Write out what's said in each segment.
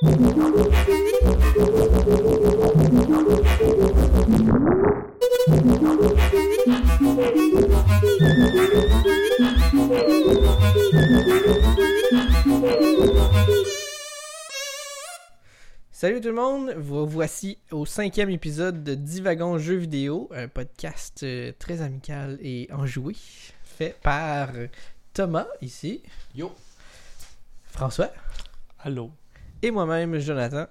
Salut tout le monde, vous voici au cinquième épisode de Divagon Jeux vidéo, un podcast euh, très amical et enjoué, fait par Thomas ici. Yo. François. Allô. Et moi-même, Jonathan.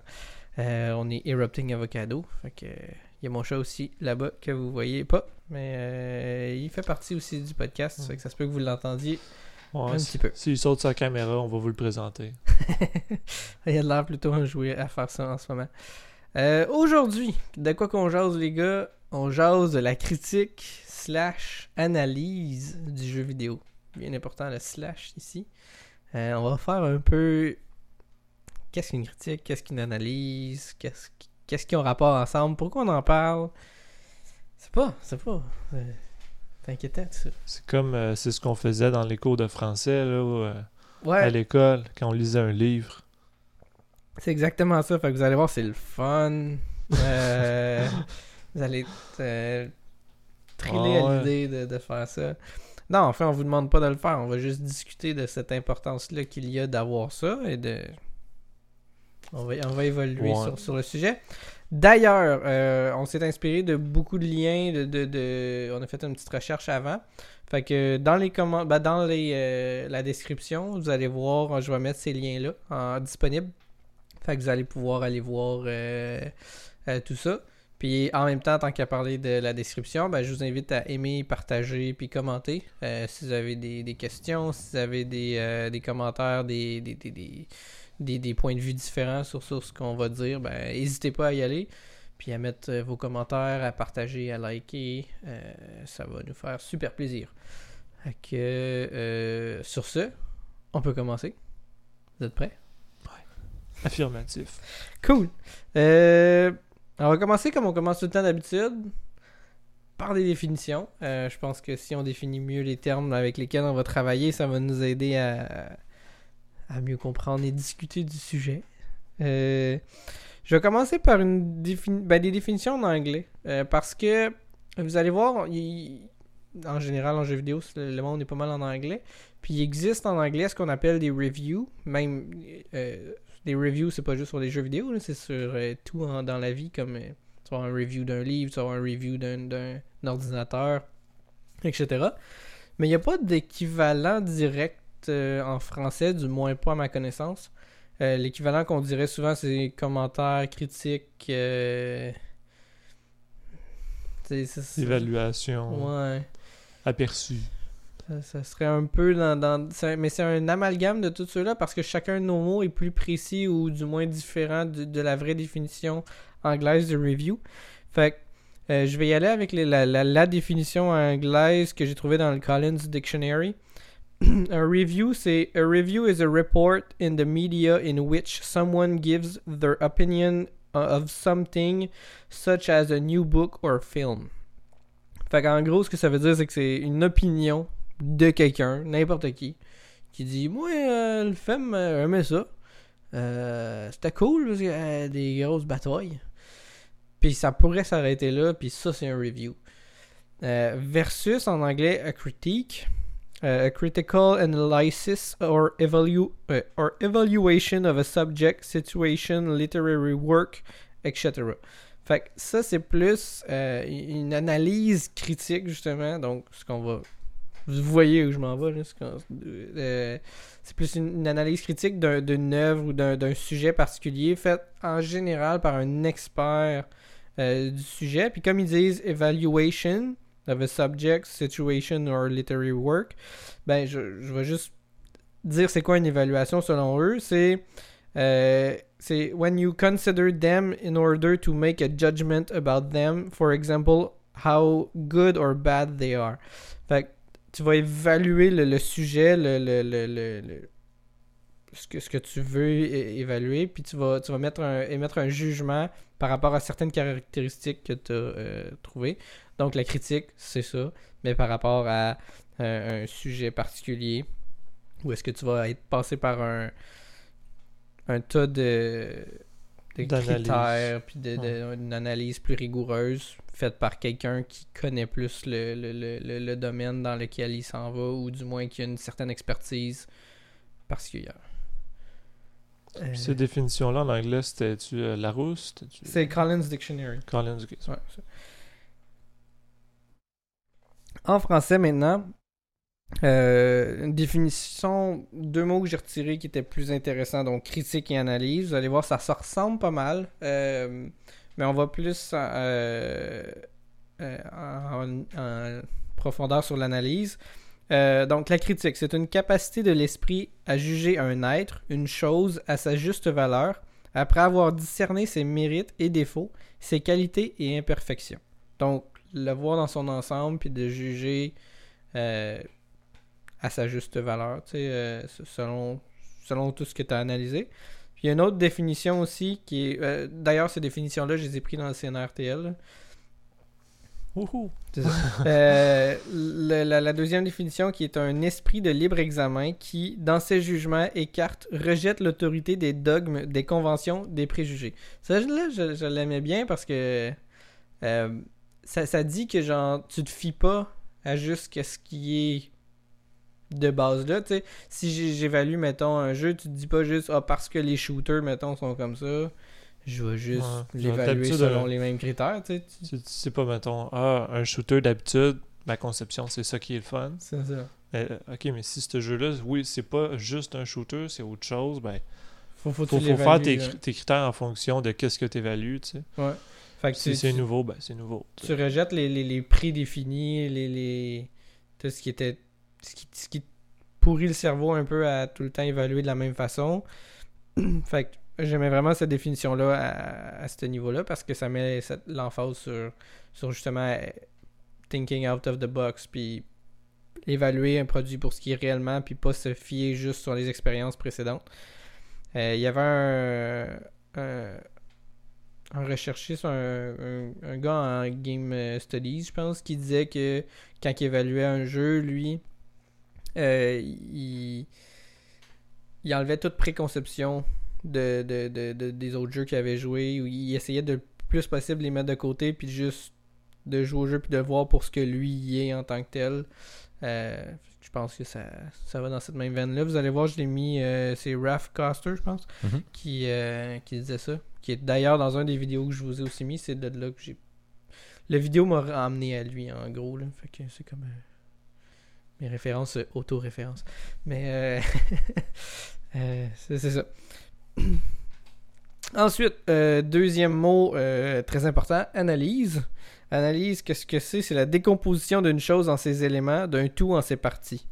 Euh, on est Erupting Avocado. Fait que il y a mon chat aussi là-bas que vous voyez pas, mais euh, il fait partie aussi du podcast, fait que ça se peut que vous l'entendiez Ouais, un si- petit peu. S'il saute sa caméra, on va vous le présenter. Il a l'air plutôt enjoué à faire ça en ce moment. Euh, Aujourd'hui, de quoi qu'on jase, les gars? On jase de la critique slash analyse du jeu vidéo. Bien important le slash ici. Euh, on va faire un peu qu'est-ce qu'une critique, qu'est-ce qu'une analyse, qu'est-ce qu'est-ce qui ont rapport ensemble, pourquoi on en parle? C'est pas, c'est pas. euh, C'est inquiétant ça. C'est comme euh, c'est ce qu'on faisait dans les cours de français là, où, euh, à Ouais, l'école quand on lisait un livre. C'est exactement ça. Fait que vous allez voir, c'est le fun. Euh, vous allez euh, thriller Ah à ouais. l'idée de, de faire ça. Non, enfin, on vous demande pas de le faire. On va juste discuter de cette importance-là qu'il y a d'avoir ça et de. On va, on va évoluer Ouais. sur, sur le sujet. D'ailleurs, euh, on s'est inspiré de beaucoup de liens. De, de, de- On a fait une petite recherche avant. Fait que dans les commandes, dans les, euh, la description, vous allez voir, je vais mettre ces liens-là en disponibles. Fait que vous allez pouvoir aller voir euh, tout ça. Puis en même temps, tant qu'à parler de la description, ben, je vous invite à aimer, partager puis commenter. Si vous avez des, des questions, si vous avez des, des commentaires, des, des, des, des, des- points de vue différents sur, sur ce qu'on va dire, ben n'hésitez pas à y aller. Puis à mettre euh, vos commentaires, à partager, à liker. Euh, ça va nous faire super plaisir. Fait que, euh, sur ce, on peut commencer. Vous êtes prêts? Affirmatif. Cool. Euh, on va commencer comme on commence tout le temps d'habitude, par des définitions. Euh, je pense que si on définit mieux les termes avec lesquels on va travailler, ça va nous aider à, à mieux comprendre et discuter du sujet. Euh, je vais commencer par une ben, des définitions en anglais. euh, parce que vous allez voir, en général en jeu vidéo, le monde est pas mal en anglais. Puis il existe en anglais ce qu'on appelle des reviews. Même euh, des reviews, c'est pas juste sur les jeux vidéo, c'est sur tout dans la vie, comme avoir un review d'un livre, avoir un review d'un ordinateur, etc. Mais il n'y a pas d'équivalent direct euh, en français, du moins pas à ma connaissance. Euh, l'équivalent qu'on dirait souvent, c'est commentaires, critiques. euh, Évaluation. Ouais. Aperçu. Ça, ça serait un peu dans. mais c'est un amalgame de tout cela parce que chacun de nos mots est plus précis ou du moins différent de, de la vraie définition anglaise de review. Fait que euh, je vais y aller avec les- la, la- la définition anglaise que j'ai trouvée dans le Collins Dictionary. un review, c'est A review is a report in the media in which someone gives their opinion of something, such as a new book or film. Fait qu'en gros, ce que ça veut dire, c'est que c'est une opinion de quelqu'un, n'importe qui, qui dit Moi, euh, le film, euh, ça. Euh, C'était cool, parce qu'il y a des grosses batailles. Puis ça pourrait s'arrêter là, puis ça, c'est un review. Euh, versus en anglais, a critique. Euh, a critical analysis or, evalu euh, or evaluation of a subject, situation, literary work, etc. Fait ça, c'est plus euh, une analyse critique, justement. Donc, ce qu'on va. Vous voyez où je m'en vais, euh, c'est plus une, analyse critique d'un- d'une œuvre ou d'un d'un sujet particulier, faite en général par un expert euh, du sujet. Puis, comme ils disent, evaluation a subject, situation or literary work, ben, je, vais juste dire c'est quoi une évaluation selon eux. C'est. euh, c'est when you consider them in order to make a judgment about them, for example, how good or bad they are. Fait que tu vas évaluer le, le sujet, le, le, le, ce, que, ce que tu veux évaluer, puis tu vas, tu vas mettre un, émettre un jugement par rapport à certaines caractéristiques que tu as trouvées. Donc la critique, c'est ça, mais par rapport à euh, un sujet particulier, où est-ce que tu vas être passé par un, un tas de, critères, puis de, de- une analyse plus rigoureuse faite par quelqu'un qui connaît plus le, le, le, le- le domaine dans lequel il s'en va, ou du moins qui a une certaine expertise particulière. Euh, Ces définitions-là en anglais, c'était-tu euh, Larousse c'est Collins Dictionary. Collins ok. Ouais. En français maintenant, euh, une définition, deux mots que j'ai retirés qui étaient plus intéressants, donc critique et analyse. Vous allez voir, ça se ressemble pas mal, euh, mais on va plus euh, euh, en, en profondeur sur l'analyse. Euh, donc la critique, c'est une capacité de l'esprit à juger un être, une chose à sa juste valeur, après avoir discerné ses mérites et défauts, ses qualités et imperfections. Donc, le voir dans son ensemble, puis de juger euh, à sa juste valeur, euh, selon, selon tout ce que tu as analysé. Puis il y a une autre définition aussi qui est. D'ailleurs, ces définitions-là, je les ai prises dans le CNRTL. là. Wouhou. C'est ça. Euh, le- la, la deuxième définition qui est un esprit de libre examen qui, dans ses jugements, écarte, rejette l'autorité des dogmes, des conventions, des préjugés. Ça, là, je, je l'aimais bien parce que euh, ça, ça dit que genre tu te fies pas à juste ce qui est de base là. Si j'évalue, mettons, un jeu, tu te dis pas juste ah, parce que les shooters, mettons, sont comme ça. Je vais juste Ouais. l'évaluer selon euh, les mêmes critères. tu sais. Tu- Tu, tu sais pas, mettons, ah, un shooter d'habitude, ma conception, c'est ça qui est le fun. C'est ça. Mais, euh, ok, mais si ce jeu-là, oui, c'est pas juste un shooter, c'est autre chose, ben, Faut, faut, faut, faire tes, critères en fonction de qu'est-ce que tu évalues, tu sais. Ouais. Fait que Si c'est nouveau, ben, c'est nouveau. tu rejettes les, les, les prédéfinis, les, les. Tout ce qui était. Ce qui, ce qui pourrit le cerveau un peu à tout le temps évaluer de la même façon. fait que j'aimais vraiment cette définition-là à, à ce niveau-là parce que ça met l'emphase sur, sur justement euh, thinking out of the box, puis évaluer un produit pour ce qui est réellement, puis pas se fier juste sur les expériences précédentes. Euh, Il y avait un, un, un recherchiste, un, gars en Game Studies, je pense, qui disait que quand il évaluait un jeu, lui, euh, il, il enlevait toute préconception de, de, de- de- des autres jeux qu'il avait joué, ou il essayait de le plus possible les mettre de côté, puis juste de jouer au jeu, puis de voir pour ce que lui y est en tant que tel. Euh, je pense que ça, ça va dans cette même veine-là. Vous allez voir, je l'ai mis, euh, c'est Raph Coster, je pense, Mhm. qui, euh, qui disait ça. Qui est d'ailleurs dans un des vidéos que je vous ai aussi mis, c'est de là que j'ai. La vidéo m'a amené à lui, en gros, là. Fait que c'est comme. euh, mes références, auto-références. Mais. c'est ça. Ensuite, euh, deuxième mot euh, très important, analyse. Analyse, qu'est-ce que c'est? C'est la décomposition d'une chose en ses éléments, d'un tout en ses parties.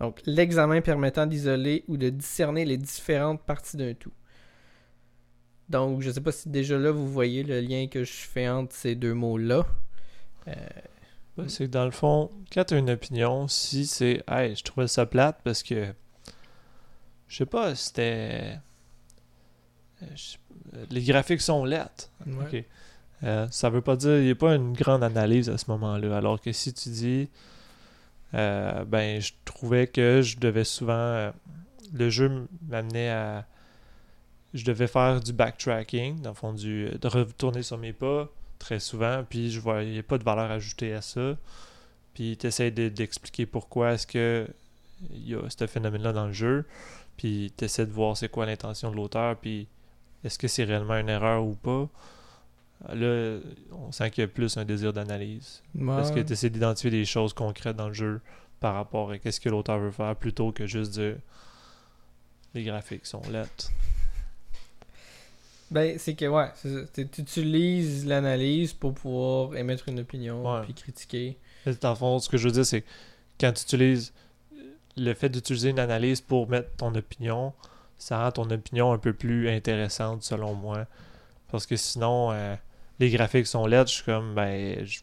Donc, l'examen permettant d'isoler ou de discerner les différentes parties d'un tout. Donc, je sais pas si déjà là vous voyez le lien que je fais entre ces deux mots-là. Euh, Ben, c'est que dans le fond, quand tu as une opinion, si c'est Hey, je trouvais ça plate parce que je sais pas, c'était. Euh, je- Les graphiques sont lettres. ouais. Ok. Euh, ça veut pas dire il n'y a pas une grande analyse à ce moment-là. Alors que si tu dis euh, ben je trouvais que je devais souvent euh, le jeu m'amenait à je devais faire du backtracking, dans le fond du de retourner sur mes pas très souvent, puis je voyais pas de valeur ajoutée à ça. Puis tu essaies d'expliquer pourquoi est-ce que il y a ce phénomène-là dans le jeu, puis tu essaies de voir c'est quoi l'intention de l'auteur, puis est-ce que c'est réellement une erreur ou pas? Là, on sent qu'il y a plus un désir d'analyse. Parce que Ouais. tu essaies d'identifier des choses concrètes dans le jeu par rapport à qu'est-ce que l'auteur veut faire, plutôt que juste dire les graphiques sont lettres? Ben, c'est que, ouais. Tu utilises l'analyse pour pouvoir émettre une opinion Ouais. puis critiquer. Mais Dans le fond, ce que je veux dire, c'est que quand tu utilises le fait d'utiliser une analyse pour mettre ton opinion, ça rend ton opinion un peu plus intéressante selon moi. Parce que sinon, euh, les graphiques sont lettres, je suis comme, ben, je-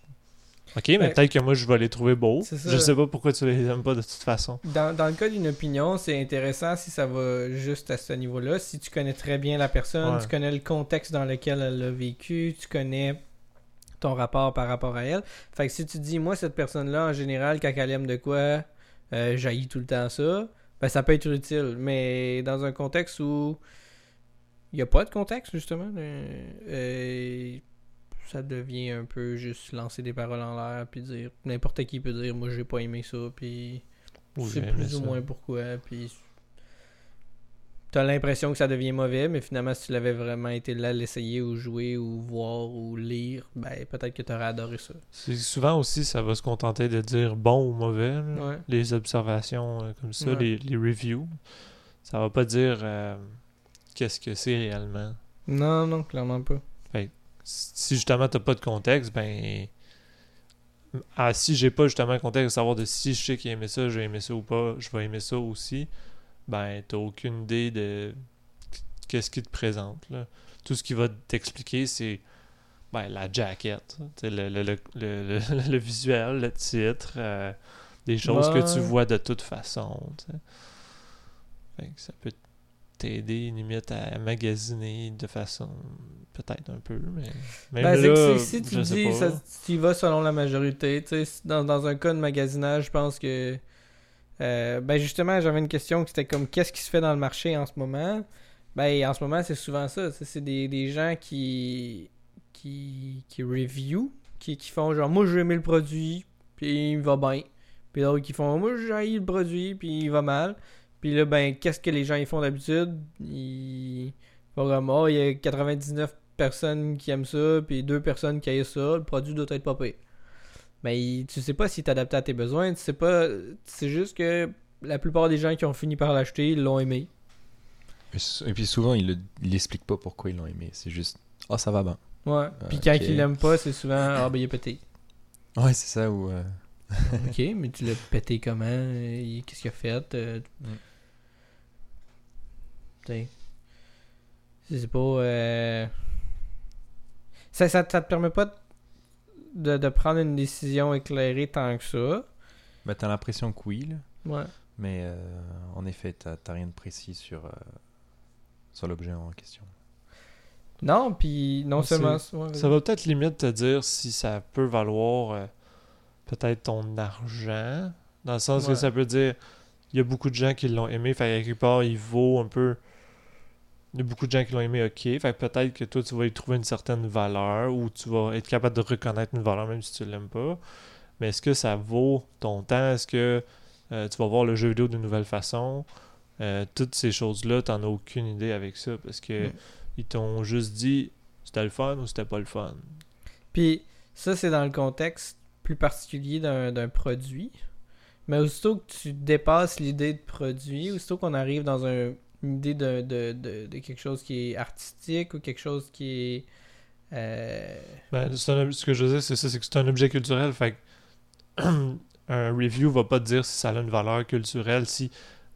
ok, mais Ben, peut-être que moi je vais les trouver beaux. Je sais pas pourquoi tu les aimes pas de toute façon. Dans, dans le cas d'une opinion, c'est intéressant si ça va juste à ce niveau-là. Si tu connais très bien la personne, Ouais. tu connais le contexte dans lequel elle a vécu, tu connais ton rapport par rapport à elle. Fait que si tu dis, moi, cette personne-là, en général, quand elle aime de quoi, euh, j'haïs tout le temps ça, ben ça peut être utile. Mais dans un contexte où il n'y a pas de contexte, justement. Euh, ça devient un peu juste lancer des paroles en l'air, puis dire. N'importe qui peut dire, moi, j'ai pas aimé ça, puis. C'est plus ou moins pourquoi, puis. T'as l'impression que ça devient mauvais, mais finalement, si tu l'avais vraiment été là, l'essayer, ou jouer, ou voir, ou lire, ben peut-être que t'aurais adoré ça. C'est souvent aussi, ça va se contenter de dire bon ou mauvais. Ouais. Les observations euh, comme ça, Ouais. les, les reviews. Ça va pas dire euh, qu'est-ce que c'est réellement. Non, non, clairement pas. Si justement t'as pas de contexte, ben. Ah, si j'ai pas justement le contexte de savoir de si je sais qu'il a aimé ça, j'ai aimé ça ou pas, je vais aimer ça aussi, ben t'as aucune idée de qu'est-ce qu'il te présente. Là. Tout ce qu'il va t'expliquer, c'est ben, la sais, le, le, le, le, visuel, le titre, euh, des choses que tu vois de toute façon. Fait que ça peut t'aider limite à magasiner de façon peut-être un peu, mais même Ben, là, que si, tu je sais dis, pas. ça, tu y vas selon la majorité. Tu sais, dans, dans un cas de magasinage, je pense que. Euh, ben justement, j'avais une question qui c'était comme qu'est-ce qui se fait dans le marché en ce moment? Ben en ce moment, c'est souvent ça. C'est des, des gens qui. qui. qui review, qui, qui font genre moi j'ai aimé le produit, puis il va bien. Puis d'autres qui font moi j'ai le produit, puis il va mal. Puis là, ben qu'est-ce que les gens ils font d'habitude? Ils. Pas vraiment, il y a 99 personnes qui aiment ça, puis deux personnes qui aiment ça, le produit doit être pas pire. Mais tu sais pas s'il est adapté à tes besoins, tu sais pas. C'est juste que la plupart des gens qui ont fini par l'acheter, ils l'ont aimé. Et puis souvent, ils il expliquent pas pourquoi ils l'ont aimé. C'est juste, oh, ça va bien. Ouais. Puis Ok. quand ils l'aiment pas, c'est souvent Ah ben il est pété. Ouais, c'est ça. Ou euh, ok, mais tu l'as pété comment? Euh, Qu'est-ce qu'il a fait? Euh, Mm. C'est pas. euh, Ça, ça, ça te permet pas de, de prendre une décision éclairée tant que ça. bah, t'as l'impression que oui, là. Ouais. mais euh, en effet, t'as t'as rien de précis sur, euh, sur l'objet en question. Non, puis non seulement. ouais, Ça va peut-être limite te dire si ça peut valoir euh, peut-être ton argent. Dans le sens Ouais. que ça peut dire il y a beaucoup de gens qui l'ont aimé, fait qu'à quelque part il vaut un peu. Il y a beaucoup de gens qui l'ont aimé, ok. Fait peut-être que toi tu vas y trouver une certaine valeur ou tu vas être capable de reconnaître une valeur même si tu l'aimes pas. Mais est-ce que ça vaut ton temps? Est-ce que euh, tu vas voir le jeu vidéo d'une nouvelle façon? Euh, Toutes ces choses-là, t'en as aucune idée avec ça parce que Mm. ils t'ont juste dit c'était le fun ou c'était pas le fun. Puis ça, c'est dans le contexte plus particulier d'un d'un produit. Mais aussitôt que tu dépasses l'idée de produit, aussitôt qu'on arrive dans un- une idée de, de, de, de quelque chose qui est artistique ou quelque chose qui est. euh, Ben, un- ce que je veux dire, c'est ça, c'est que c'est un objet culturel. Fait un review va pas te dire si ça a une valeur culturelle, si,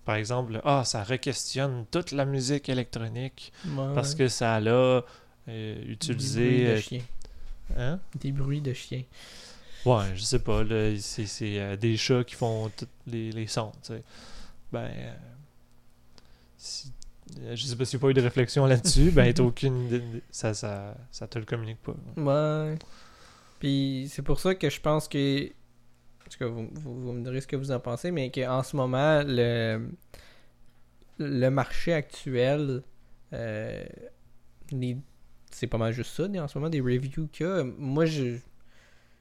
par exemple, ah, ça requestionne toute la musique électronique parce que ça l'a euh, des bruits utilisé. de euh, chiens. hein? Des bruits de chiens. Ouais, je sais pas, c'est euh, des chats qui font tous les, les sons, tu sais. Ben, si, euh, je sais pas n'y a pas eu de réflexion là-dessus, ben, t'as aucune idée, ça, ça, ça te le communique pas. Ouais. Puis c'est pour ça que je pense que. En tout cas, vous, vous, vous me direz ce que vous en pensez, mais qu'en ce moment, le, le marché actuel, euh, c'est pas mal juste ça, en ce moment, des reviews qu'il y a. Moi, je,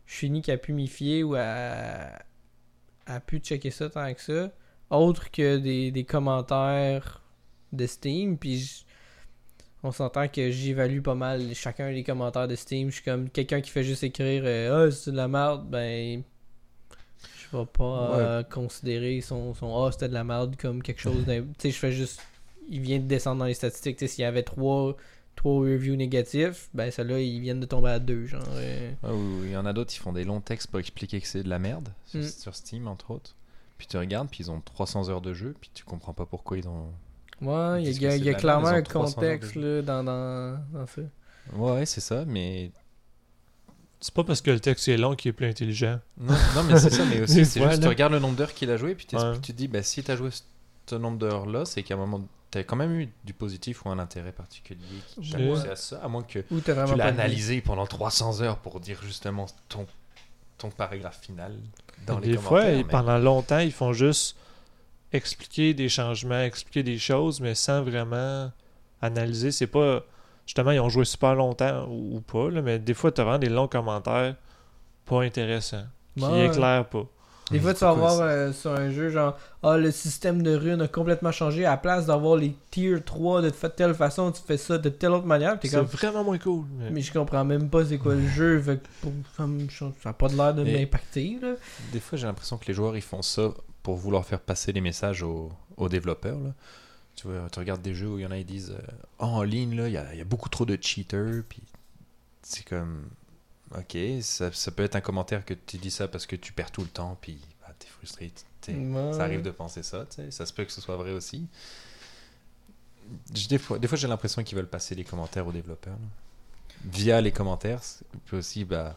je finis qu'à pu m'y fier ou à, à pu checker ça tant que ça, autre que des, des commentaires de Steam. Puis je- on s'entend que j'évalue pas mal chacun des commentaires de Steam. Je suis comme quelqu'un qui fait juste écrire euh, Ah, c'est de la merde, ben. Je vais pas euh, considérer son, son Ah, c'était de la merde comme quelque chose. Tu sais, je fais juste. Il vient de descendre dans les statistiques. Tu sais, s'il y avait trois, trois reviews négatifs, ben, ceux-là, ils viennent de tomber à deux. Genre. euh. Ah, oui, oui, il y en a d'autres, ils font des longs textes pour expliquer que c'est de la merde, sur, Mm. sur Steam entre autres. Puis tu regardes, puis ils ont 300 heures de jeu, puis tu comprends pas pourquoi ils ont. Ouais, il y a, y clairement un ont 300 heures de contexte là, dans, dans, dans ça. Ouais, c'est ça, mais. C'est pas parce que le texte est long qu'il est plus intelligent. Non, non, mais c'est ça, mais Des aussi, c'est fois, juste, tu regardes le nombre d'heures qu'il a joué, puis Ouais. tu te dis, bah, si t'as joué ce nombre d'heures-là, c'est qu'à un moment, t'as quand même eu du positif ou un intérêt particulier qui t'a poussé à ça, à moins que tu l'as analysé pendant 300 heures pour dire justement ton, ton paragraphe final dans les des fois, commentaires. et mais- pendant longtemps, ils font juste expliquer des changements, expliquer des choses, mais sans vraiment analyser. C'est pas. Justement, ils ont joué super longtemps ou, ou pas, là, mais des fois, tu as vraiment des longs commentaires pas intéressants, qui Ouais. éclairent pas. Des fois, tu vas voir euh, sur un jeu, genre, ah, le système de runes a complètement changé. À la place d'avoir les tier 3 de telle façon, tu fais ça de telle autre manière. C'est comme, vraiment moins cool. mais- mais je comprends même pas c'est quoi le jeu. Fait que ça a pas l'air de m'impacter, là. Des fois, j'ai l'impression que les joueurs ils font ça pour vouloir faire passer les messages aux, aux développeurs. Là. Tu, vois, tu regardes des jeux où il y en a, ils disent euh, Ah, en ligne, il y a, il y a beaucoup trop de cheaters. Puis c'est comme Ok, ça, ça peut être un commentaire que tu dis ça parce que tu perds tout le temps. Puis bah, t'es frustré. t'es- Ouais. Ça arrive de penser ça. Ça se peut que ce soit vrai aussi. Des fois, des fois j'ai l'impression qu'ils veulent passer les commentaires aux développeurs. là. Via les commentaires, puis aussi, bah,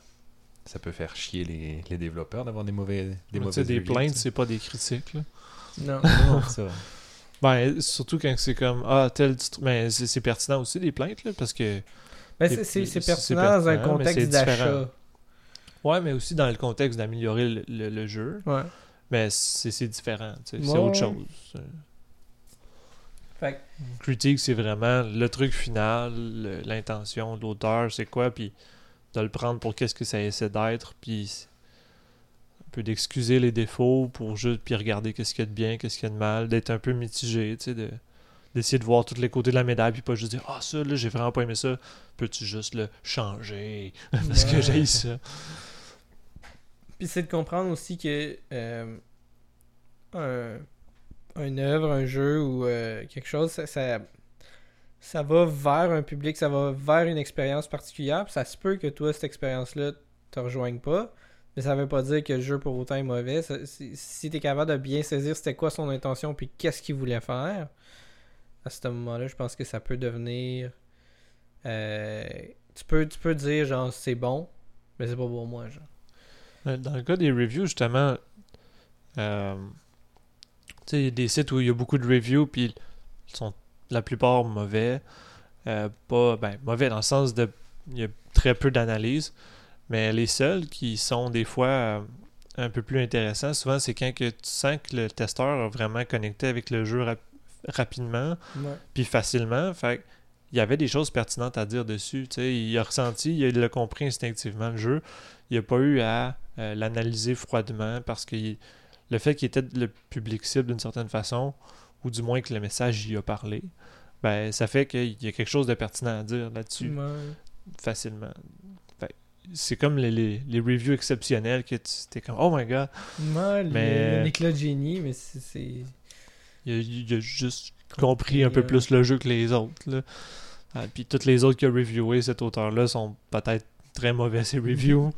ça peut faire chier les, les développeurs d'avoir des mauvais des mauvaises des reviews, plaintes, c'est pas des critiques. Là. Non. Non, c'est vrai. Ben, surtout quand c'est comme Ah, tel. Mais c'est c'est pertinent aussi, des plaintes, là, parce que. Mais Et c'est- pertinent dans un contexte différent. d'achat. Ouais, mais aussi dans le contexte d'améliorer le, le- le jeu. Ouais. Mais c'est différent. C'est Ouais. autre chose. Fait que- Critique, c'est vraiment le truc final, l'intention de l'auteur, c'est quoi, puis de le prendre pour qu'est-ce que ça essaie d'être, puis un peu d'excuser les défauts pour juste puis regarder qu'est-ce qu'il y a de bien, qu'est-ce qu'il y a de mal, d'être un peu mitigé, tu sais, de d'essayer de voir tous les côtés de la médaille puis pas juste dire ah ça là j'ai vraiment pas aimé ça. Peux-tu juste le changer? Parce que j'ai ça. Puis c'est de comprendre aussi que euh, un, une œuvre, un jeu ou euh, quelque chose, ça, ça, ça va vers un public, ça va vers une expérience particulière. Ça se peut que toi, cette expérience-là, te rejoigne pas. Mais ça veut pas dire que le jeu pour autant est mauvais. Si si tu es capable de bien saisir c'était quoi son intention puis qu'est-ce qu'il voulait faire, à ce moment-là, je pense que ça peut devenir. euh, tu, peux, tu peux dire genre c'est bon, mais c'est pas pour moi. Genre. Euh, Dans le cas des reviews, justement, euh, tu sais, il y a des sites où il y a beaucoup de reviews, puis ils sont la plupart mauvais. Euh, pas, ben, mauvais dans le sens de. Il y a très peu d'analyse. Mais les seuls qui sont des fois euh, un peu plus intéressants, souvent, c'est quand que tu sens que le testeur a vraiment connecté avec le jeu rap- rapidement puis facilement. Fait il y avait des choses pertinentes à dire dessus. tu sais. Il a ressenti, il a compris instinctivement le jeu. Il n'a pas eu à euh, l'analyser froidement parce que il- le fait qu'il était le public cible d'une certaine façon, ou du moins que le message y a parlé, ben ça fait qu'il y a quelque chose de pertinent à dire là-dessus Ouais. facilement. C'est comme les, les, les reviews exceptionnelles que tu es comme Oh my god, Ouais, Mais- l'éclat de génie, mais c'est- il a, il a juste compris un peu euh, plus le jeu que les autres. Là. Ah, puis toutes les autres qu'il a reviewé, cet auteur-là, sont peut-être très mauvais ses reviews.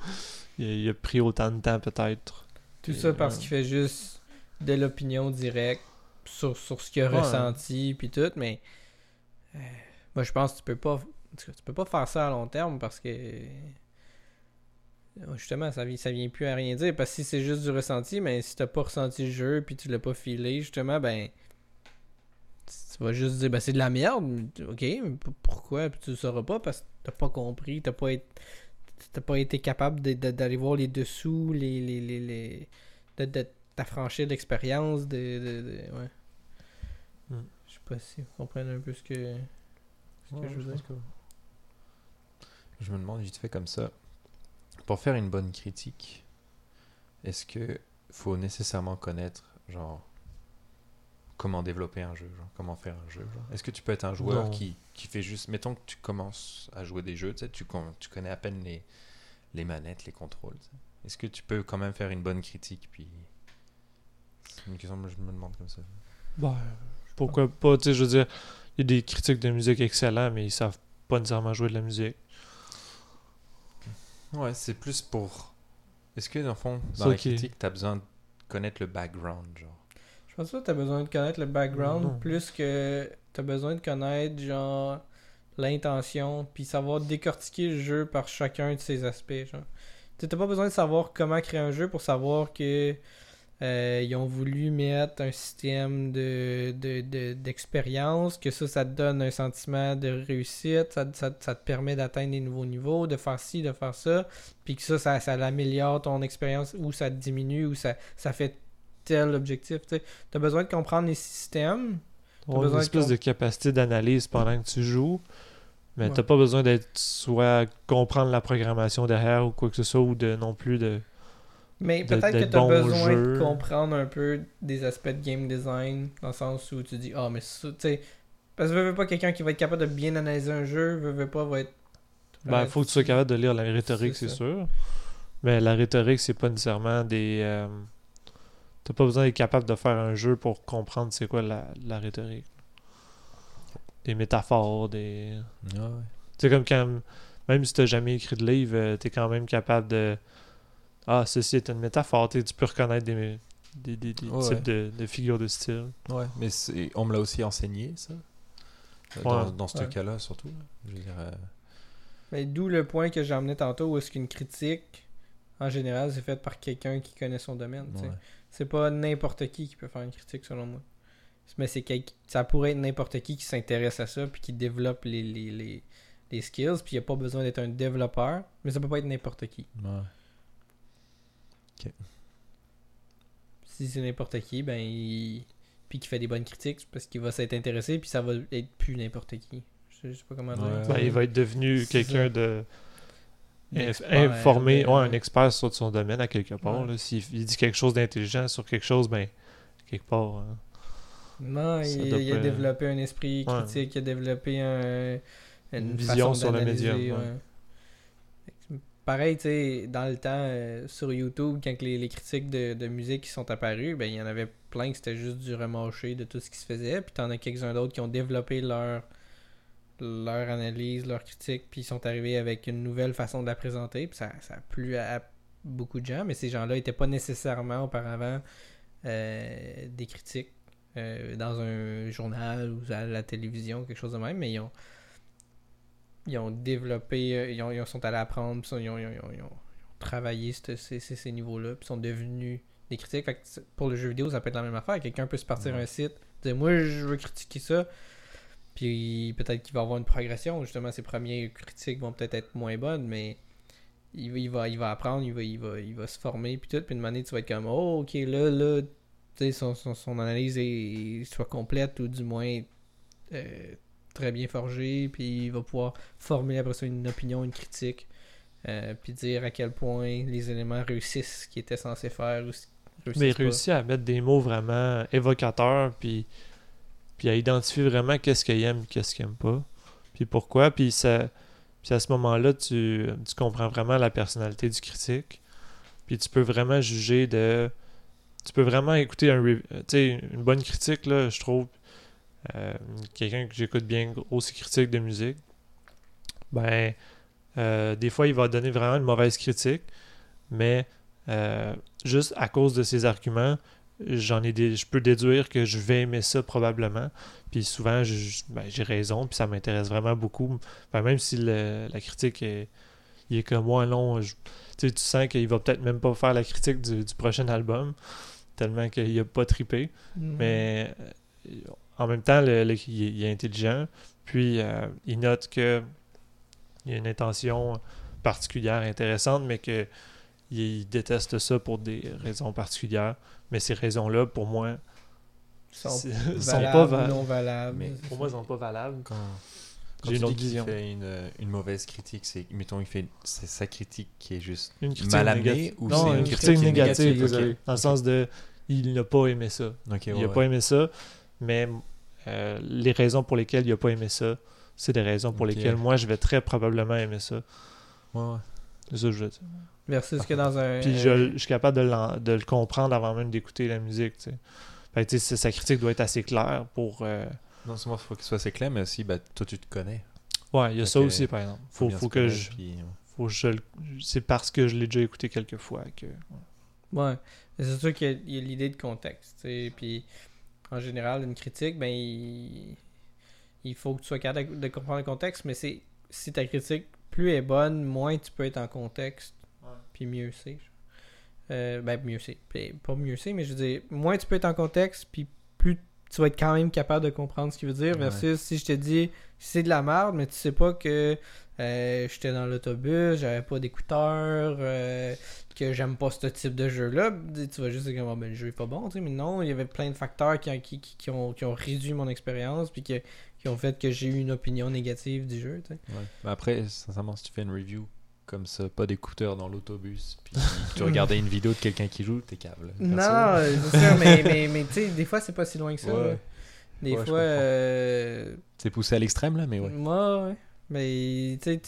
il, a, il a pris autant de temps peut-être. Tout ça parce euh, qu'il fait juste de l'opinion directe sur, sur ce qu'il a Ouais. ressenti, puis tout, mais. euh, moi, je pense que tu peux pas. Tu peux pas faire ça à long terme parce que. euh, Justement, ça, ça vient plus à rien dire. Parce que si c'est juste du ressenti, mais si t'as pas ressenti le jeu puis tu l'as pas filé, justement, ben. Tu vas juste dire, ben c'est de la merde. Ok, mais pourquoi Puis tu le sauras pas parce que t'as pas compris, t'as pas été. T'as pas été capable d'aller voir les dessous, les. les, les, les- de, de t'affranchir de l'expérience, de, de, de- Ouais. Je sais pas si vous comprenez un peu ce que. ce que Ouais, je veux dire. Je me demande vite fait comme ça, pour faire une bonne critique, est-ce que faut nécessairement connaître genre comment développer un jeu, genre comment faire un jeu Est-ce que tu peux être un joueur Non. qui, qui fait juste mettons que tu commences à jouer des jeux, tu sais, tu, con- tu connais à peine les, les manettes, les contrôles. tu sais. Est-ce que tu peux quand même faire une bonne critique puis c'est une question que je me demande comme ça. Ben, pourquoi pas, tu sais, je veux dire, il y a des critiques de musique excellents, mais ils savent pas nécessairement jouer de la musique. Ouais, c'est plus pour. Est-ce que dans le fond, dans la ok. critique, t'as besoin de connaître le background, genre? Je pense pas que t'as besoin de connaître le background Non. plus que t'as besoin de connaître genre l'intention puis savoir décortiquer le jeu par chacun de ses aspects genre. T'as pas besoin de savoir comment créer un jeu pour savoir que euh, ils ont voulu mettre un système de, de- de- d'expérience, que ça, ça te donne un sentiment de réussite, ça, ça- ça te permet d'atteindre des nouveaux niveaux, de faire ci, de faire ça, puis que ça, ça, ça l'améliore ton expérience, ou ça te diminue, ou ça, ça fait tel objectif. Tu as besoin de comprendre les systèmes avoir besoin une de espèce de capacité d'analyse pendant que tu joues, mais Ouais. t'as pas besoin d'être soit comprendre la programmation derrière ou quoi que ce soit, ou de non plus de. Mais peut-être que tu as besoin de comprendre un peu des aspects de game design, dans le sens où tu dis, ah, mais ça, tu sais. Parce que veux, veux pas quelqu'un qui va être capable de bien analyser un jeu, veut, veut pas, va être. Ben, faut que tu sois capable de lire la rhétorique, C'est sûr. Mais la rhétorique, c'est pas nécessairement des. euh, T'as pas besoin d'être capable de faire un jeu pour comprendre c'est quoi la, la rhétorique. Des métaphores, des. Ouais. Tu sais, comme quand. Même si t'as jamais écrit de livre, euh, t'es quand même capable de. Ah, ceci est une métaphore. Tu peux reconnaître des, des, des- des Ouais. types de, de figures de style. Ouais, mais c'est- on me l'a aussi enseigné, ça. Dans, Ouais. dans ce Ouais. cas-là, surtout. là. Je veux dire, euh, Mais d'où le point que j'ai emmené tantôt, où est-ce qu'une critique, en général, c'est faite par quelqu'un qui connaît son domaine. C'est pas n'importe qui qui peut faire une critique, selon moi. Mais c'est ça pourrait être n'importe qui qui s'intéresse à ça puis qui développe les, les, les, les skills. Puis il n'y a pas besoin d'être un développeur, mais ça peut pas être n'importe qui. Ouais. Si c'est n'importe qui, ben il... puis qui fait des bonnes critiques, parce qu'il va s'être intéressé puis ça va être plus n'importe qui. Je je sais pas comment dire. Ouais. Ben, il va être devenu quelqu'un de. Un inf- expert, informé, euh, ouais, un expert sur son domaine à quelque part. Ouais. S'il il dit quelque chose d'intelligent sur quelque chose, ben, quelque part. hein. Non, il, a développé un esprit Ouais. critique, il a développé un, Une une vision façon sur le médium, ouais. ouais. Pareil, tu sais, dans le temps, euh, sur YouTube, quand les, critiques de, musique qui sont apparues, ben, il y en avait plein que c'était juste du remâché de tout ce qui se faisait. Puis t'en as quelques-uns d'autres qui ont développé leur, analyse, leur critique, puis ils sont arrivés avec une nouvelle façon de la présenter. Puis ça, a plu à, à beaucoup de gens, mais ces gens-là n'étaient pas nécessairement auparavant euh, des critiques euh, dans un journal ou à la télévision, quelque chose de même, mais ils ont, ils ont développé, euh, ils, ont, ils sont allés apprendre, puis ils ont, ils ont- ils ont- travaillé ces, ces- ces niveaux-là, puis sont devenus des critiques. Fait que c'est- pour le jeu vidéo, ça peut être la même affaire. Quelqu'un peut se partir Ouais. un site, dire moi je veux critiquer ça, puis peut-être qu'il va avoir une progression. Justement, ses premières critiques vont peut-être être moins bonnes, mais il, va- il, va, il va apprendre, il va, il va, il va se former, puis tout. Puis une année, tu vas être comme oh, ok, là, là, tu sais, son, son, son analyse est, soit complète ou du moins euh, très bien forgée, puis il va pouvoir formuler après ça une opinion, une critique, euh, puis dire à quel point les éléments réussissent ce qu'ils étaient censés faire ou Mais il réussit à mettre des mots vraiment évocateurs, puis, puis à identifier vraiment qu'est-ce qu'il aime, qu'est-ce qu'il aime pas, puis pourquoi. Puis, ça, puis à ce moment-là, tu, tu comprends vraiment la personnalité du critique, puis tu peux vraiment juger de... Tu peux vraiment écouter un, une bonne critique, là, je trouve. Euh, Quelqu'un que j'écoute bien aussi critique de musique, ben, euh, des fois, il va donner vraiment une mauvaise critique, mais euh, juste à cause de ses arguments, j'en ai des, je peux déduire que je vais aimer ça probablement. Puis souvent, ben, j'ai raison, puis ça m'intéresse vraiment beaucoup. Enfin, même si le- la critique est, il est comme moi, non, je- tu sens qu'il va peut-être même pas faire la critique du, du prochain album, tellement qu'il a pas trippé. Mhm. Mais en même temps, le- le- il, est, il est intelligent. Puis euh, il note que il y a une intention particulière, intéressante, mais que il déteste ça pour des raisons particulières. Mais ces raisons-là, pour moi, sont sont pas non valables. Mais pour moi, ils sont pas valables. Quand, J'ai quand une tu autre vision. fait une, une mauvaise critique, c'est mettons il fait c'est sa critique qui est juste Une critique mal négative. amenée ou Non, c'est une une critique, négative, négative, désolé. ok. Dans le sens de il n'a pas aimé ça. Il ouais, n'a ouais. pas aimé ça, mais euh, les raisons pour lesquelles il n'a pas aimé ça, c'est des raisons pour lesquelles moi je vais très probablement aimer ça. Ouais, ouais. C'est ça que je veux dire. Versus que dans un. Puis je, je suis capable de, l'en- de le comprendre avant même d'écouter la musique. tu sais. Fait que, tu sais, sa critique doit être assez claire pour. euh, Non seulement il faut que ce soit assez clair, mais aussi bah, toi tu te connais. Ouais, il y a Fait ça que aussi par exemple. Faut, faut que je. puis. Faut que je le- C'est parce que je l'ai déjà écouté quelques fois que. Ouais. Mais C'est sûr qu'il y a- il y a, l'idée de contexte. tu sais, Puis en général, une critique, ben il, il faut que tu sois capable de, de comprendre le contexte, mais c'est si ta critique plus est bonne, moins tu peux être en contexte, puis mieux c'est. Euh, ben mieux c'est. Pas mieux c'est, mais je veux dire, moins tu peux être en contexte, puis plus tu vas être quand même capable de comprendre ce qu'il veut dire, Ouais. versus si je te dis c'est de la merde, mais tu sais pas que euh, j'étais dans l'autobus, j'avais pas d'écouteurs, euh, que j'aime pas ce type de jeu-là, tu vas juste dire que ben, le jeu est pas bon, tu sais, mais non, il y avait plein de facteurs qui, qui, qui, qui ont, qui ont réduit mon expérience, puis que- qui ont fait que j'ai eu une opinion négative du jeu, tu sais. Ouais. Mais après, sincèrement, si tu fais une review comme ça, pas d'écouteurs dans l'autobus, puis tu regardais une vidéo de quelqu'un qui joue, t'es câble. Non, c'est sûr, mais, mais, mais tu sais, des fois, c'est pas si loin que ça. Ouais. Des Ouais, fois, euh, C'est poussé à l'extrême, là, mais ouais. moi, ouais. Mais, tu sais,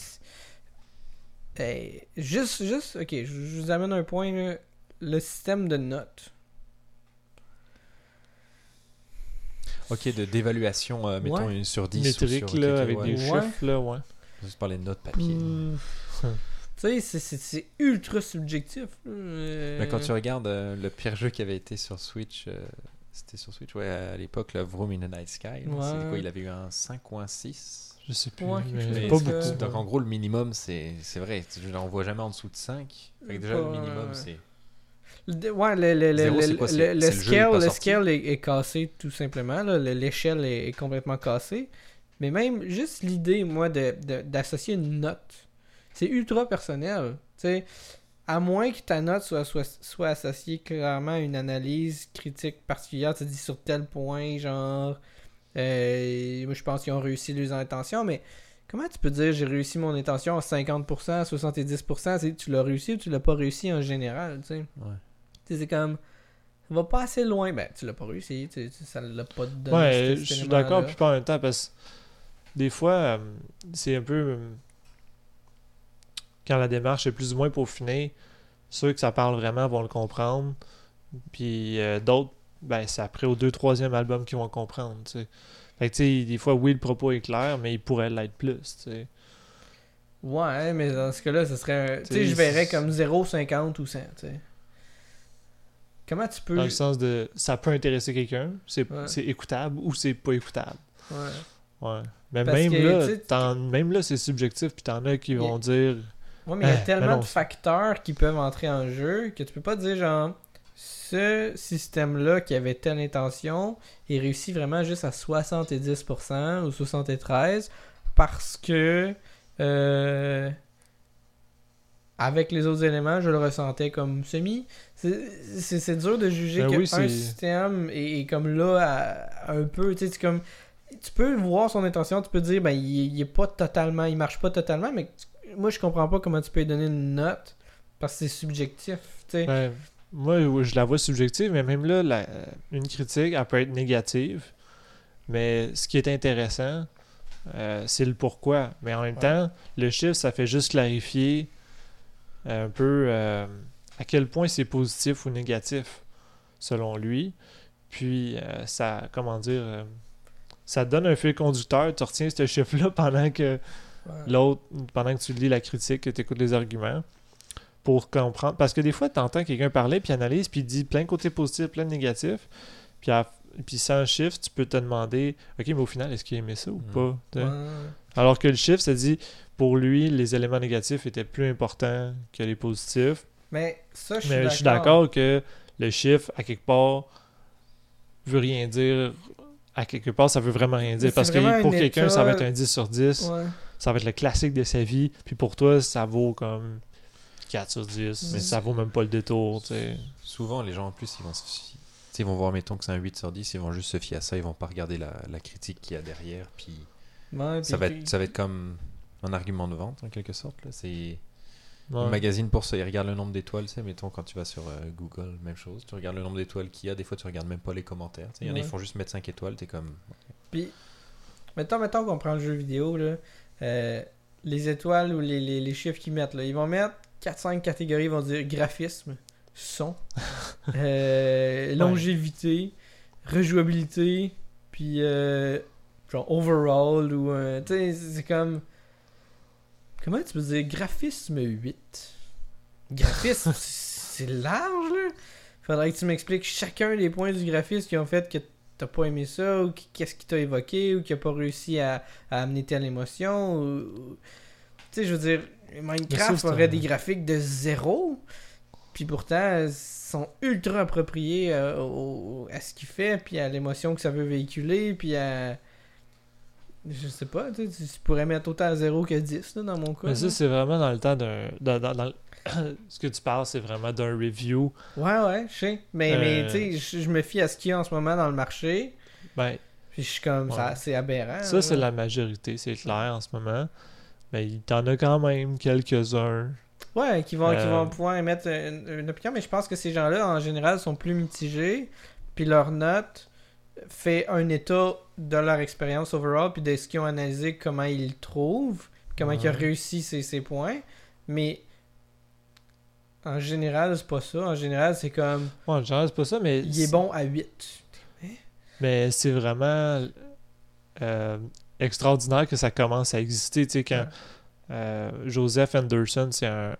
hey, juste, juste, ok, je, je vous amène un point, là. Le système de notes. Ok, de d'évaluation, euh, mettons, Ouais. une sur 10 Métrique, ou sur... là, avec ouais. des Ouais. chiffres, là, ouais. Juste parler de notes papier. Hmm. tu sais, c'est- ultra subjectif. Euh, Mais quand tu regardes euh, le pire jeu qui avait été sur Switch, euh, c'était sur Switch, ouais, à l'époque, le Vroom in the Night Sky. C'est quoi Il avait eu un 5 ou un 6 Je sais plus, Ouais, quelque mais chose Mais pas beaucoup. Donc en gros, le minimum, c'est c'est vrai. tu- On voit jamais en dessous de 5. Fait que déjà, le minimum, c'est. Le- Ouais, le, le, Zéro, le- c'est quoi, le- c'est- le c'est le jeu, il est scale, est, est cassé tout simplement. L'échelle est, est complètement cassée. Mais même juste l'idée, moi, de- de- d'associer une note, c'est ultra personnel. Sais, à moins que ta note soit, soit, soit associée clairement à une analyse critique particulière, tu te dis sur tel point, genre, euh, moi je pense qu'ils ont réussi leurs intentions, mais comment tu peux dire j'ai réussi mon intention à 50%, à 70%, c'est tu l'as réussi ou tu l'as pas réussi en général, tu sais? Ouais. Tu sais, c'est comme. Ça va pas assez loin. Ben, tu l'as pas réussi. Tu, tu- ça l'a pas donné. Ouais, je suis d'accord, puis pas en même temps, parce que des fois, euh, c'est un peu. euh, quand la démarche est plus ou moins peaufinée, ceux que ça parle vraiment vont le comprendre, puis euh, d'autres, ben, c'est après au deux, troisième album qu'ils vont comprendre. Fait que, tu sais, des fois, oui, le propos est clair, mais il pourrait l'être plus. Ouais, mais dans ce cas-là, ce serait. un- Tu sais, T'sais, je verrais comme 0, 50 ou 100. Tu sais. Comment tu peux. Dans le sens de, ça peut intéresser quelqu'un, c'est Ouais. écoutable ou c'est pas écoutable. Ouais. Ouais. Mais Parce même que, là, même là, c'est subjectif, puis t'en as qui a- vont dire Ouais, mais il y a Eh, tellement de facteurs qui peuvent entrer en jeu que tu peux pas dire genre ce système-là qui avait telle intention est réussi vraiment juste à 70% ou 73% parce que euh, avec les autres éléments, je le ressentais comme semi. C'est- dur de juger Ben que oui, un système est, est comme là à- un peu, tu sais, comme tu peux voir son intention, tu peux dire ben il, il est pas totalement, il marche pas totalement, mais moi je comprends pas comment tu peux lui donner une note parce que c'est subjectif, tu sais. Ben, moi, je la vois subjective, mais même là, la- une critique, elle peut être négative. Mais ce qui est intéressant, euh, c'est le pourquoi. Mais en même Ouais. temps, le chiffre, ça fait juste clarifier un peu euh, à quel point c'est positif ou négatif, selon lui. Puis, euh, ça, comment dire, euh, ça donne un fil conducteur. Tu retiens ce chiffre-là pendant que Ouais. l'autre, pendant que tu lis la critique, que tu écoutes les arguments, pour comprendre. Parce que des fois, tu entends quelqu'un parler, puis analyse, puis dit plein de côtés positifs, plein de négatifs. Puis, à- puis sans chiffre, tu peux te demander, OK, mais au final, est-ce qu'il a aimé ça ou Mm. pas? Ouais. Alors que le chiffre, ça dit, pour lui, les éléments négatifs étaient plus importants que les positifs. Mais ça, je suis mais d'accord. je suis d'accord que le chiffre, à quelque part, veut rien dire. À quelque part, ça veut vraiment rien dire. Parce que pour quelqu'un, ça va être un 10 sur 10 Ouais. ça va être le classique de sa vie. Puis pour toi, ça vaut comme 4 sur 10. Mais ça vaut même pas le détour, tu sais. Souvent, les gens en plus, ils vont, se fier- tu sais, ils vont voir, mettons que c'est un 8 sur 10, ils vont juste se fier à ça, ils vont pas regarder la, la critique qu'il y a derrière. Puis Ouais, ça, puis- va être, ça va être comme un argument de vente, en quelque sorte. là. C'est Ouais. un magazine pour ça. Ils regardent le nombre d'étoiles, tu sais, mettons quand tu vas sur euh, Google, même chose. Tu regardes le nombre d'étoiles qu'il y a, des fois tu regardes même pas les commentaires. tu sais. Il y en a, Ouais. ils font juste mettre 5 étoiles, t'es comme. Puis, mettons, mettons qu'on prend le jeu vidéo, là, euh, les étoiles ou les, les, les chiffres qu'ils mettent, là, ils vont mettre 4-5 catégories, vont dire graphisme, son, euh, longévité, rejouabilité, puis euh, genre overall, ou euh, tu sais, c'est comme. Comment tu peux dire graphisme 8 Graphisme, c'est large, là. Faudrait que tu m'expliques chacun des points du graphisme qui ont fait que t'as pas aimé ça, ou qu'est-ce qui t'a évoqué, ou qui a pas réussi à, à amener telle émotion. ou- ou- Tu sais, je veux dire, Minecraft c'est aurait un- des graphiques de zéro, puis pourtant, ils sont ultra appropriés euh, au- à ce qu'il fait, puis à l'émotion que ça veut véhiculer, puis à. Je sais pas, tu, sais, tu pourrais mettre autant à 0 que 10 là, dans mon cas. Mais ça, c'est vraiment dans le temps d'un. Dans, dans- dans- ce que tu parles, c'est vraiment d'un review. Ouais, ouais, je sais. Mais, mais Euh. tu sais, je, me fie à ce qu'il y a en ce moment dans le marché. Ben, Puis je suis comme, Ouais. ça, c'est aberrant. ça, c'est la majorité, c'est clair en ce moment. Mais il t'en a quand même quelques-uns. Ouais, qui vont, qui Euh. vont pouvoir émettre une, une opinion, mais je pense que ces gens-là, en général, sont plus mitigés. Puis leur note fait un état de leur expérience overall, puis de ce qu'ils ont analysé, comment ils le trouvent, comment ils ont réussi ces, ces points. Mais en général, c'est pas ça. En général, c'est comme, Ouais, en général, c'est pas ça, mais. il est bon à 8. Mais c'est vraiment euh, extraordinaire que ça commence à exister. Tu sais, quand euh, Joseph Anderson, c'est un-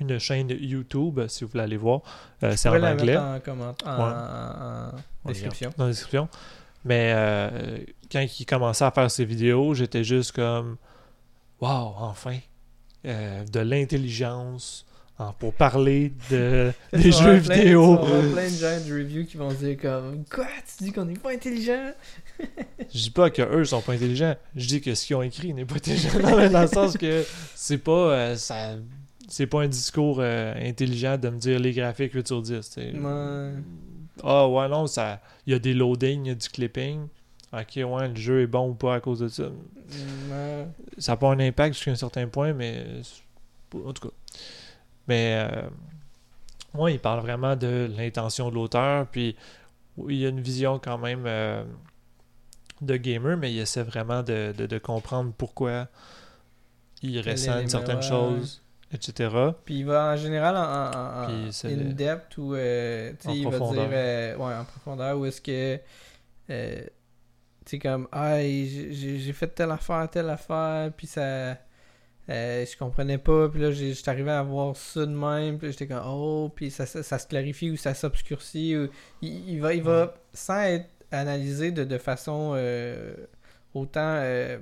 une chaîne YouTube, si vous voulez aller voir, euh, c'est en anglais. mettre en, comment- en- Ouais. en- description. dans la description. Mais euh, quand il commençait à faire ses vidéos, j'étais juste comme Waouh, enfin! Euh, de l'intelligence en- pour parler de, des jeux plein- vidéo. Vas avoir plein de gens de review qui vont dire comme Quoi Tu dis qu'on n'est pas intelligent? Je dis pas que eux sont pas intelligents. Je dis que ce qu'ils ont écrit n'est pas intelligent. Non, dans le sens que c'est pas euh, ça. C'est pas un discours euh, intelligent de me dire les graphiques 8 sur 10. tu sais. Ouais. Ah ouais, non, ça. Il y a des loadings, il y a du clipping. Ok, ouais, le jeu est bon ou pas à cause de ça. Ouais. ça n'a pas un impact jusqu'à un certain point, mais en tout cas. Mais euh, moi, il parle vraiment de l'intention de l'auteur, puis il y a une vision quand même euh, de gamer, mais il essaie vraiment de, de- de comprendre pourquoi il ressent certaines ouais. choses, etc. Puis il va en général en, en, en- Puis c'est- in-depth ou euh, il va dire euh, ouais, en profondeur où est-ce que tu sais comme ah j'ai fait telle affaire, telle affaire, puis ça euh, je comprenais pas, puis là j'étais arrivé à voir ça de même, puis j'étais comme oh, puis ça, ça, ça se clarifie ou ça s'obscurcit ou il, il va il va sans être analysé de, de façon euh, autant euh,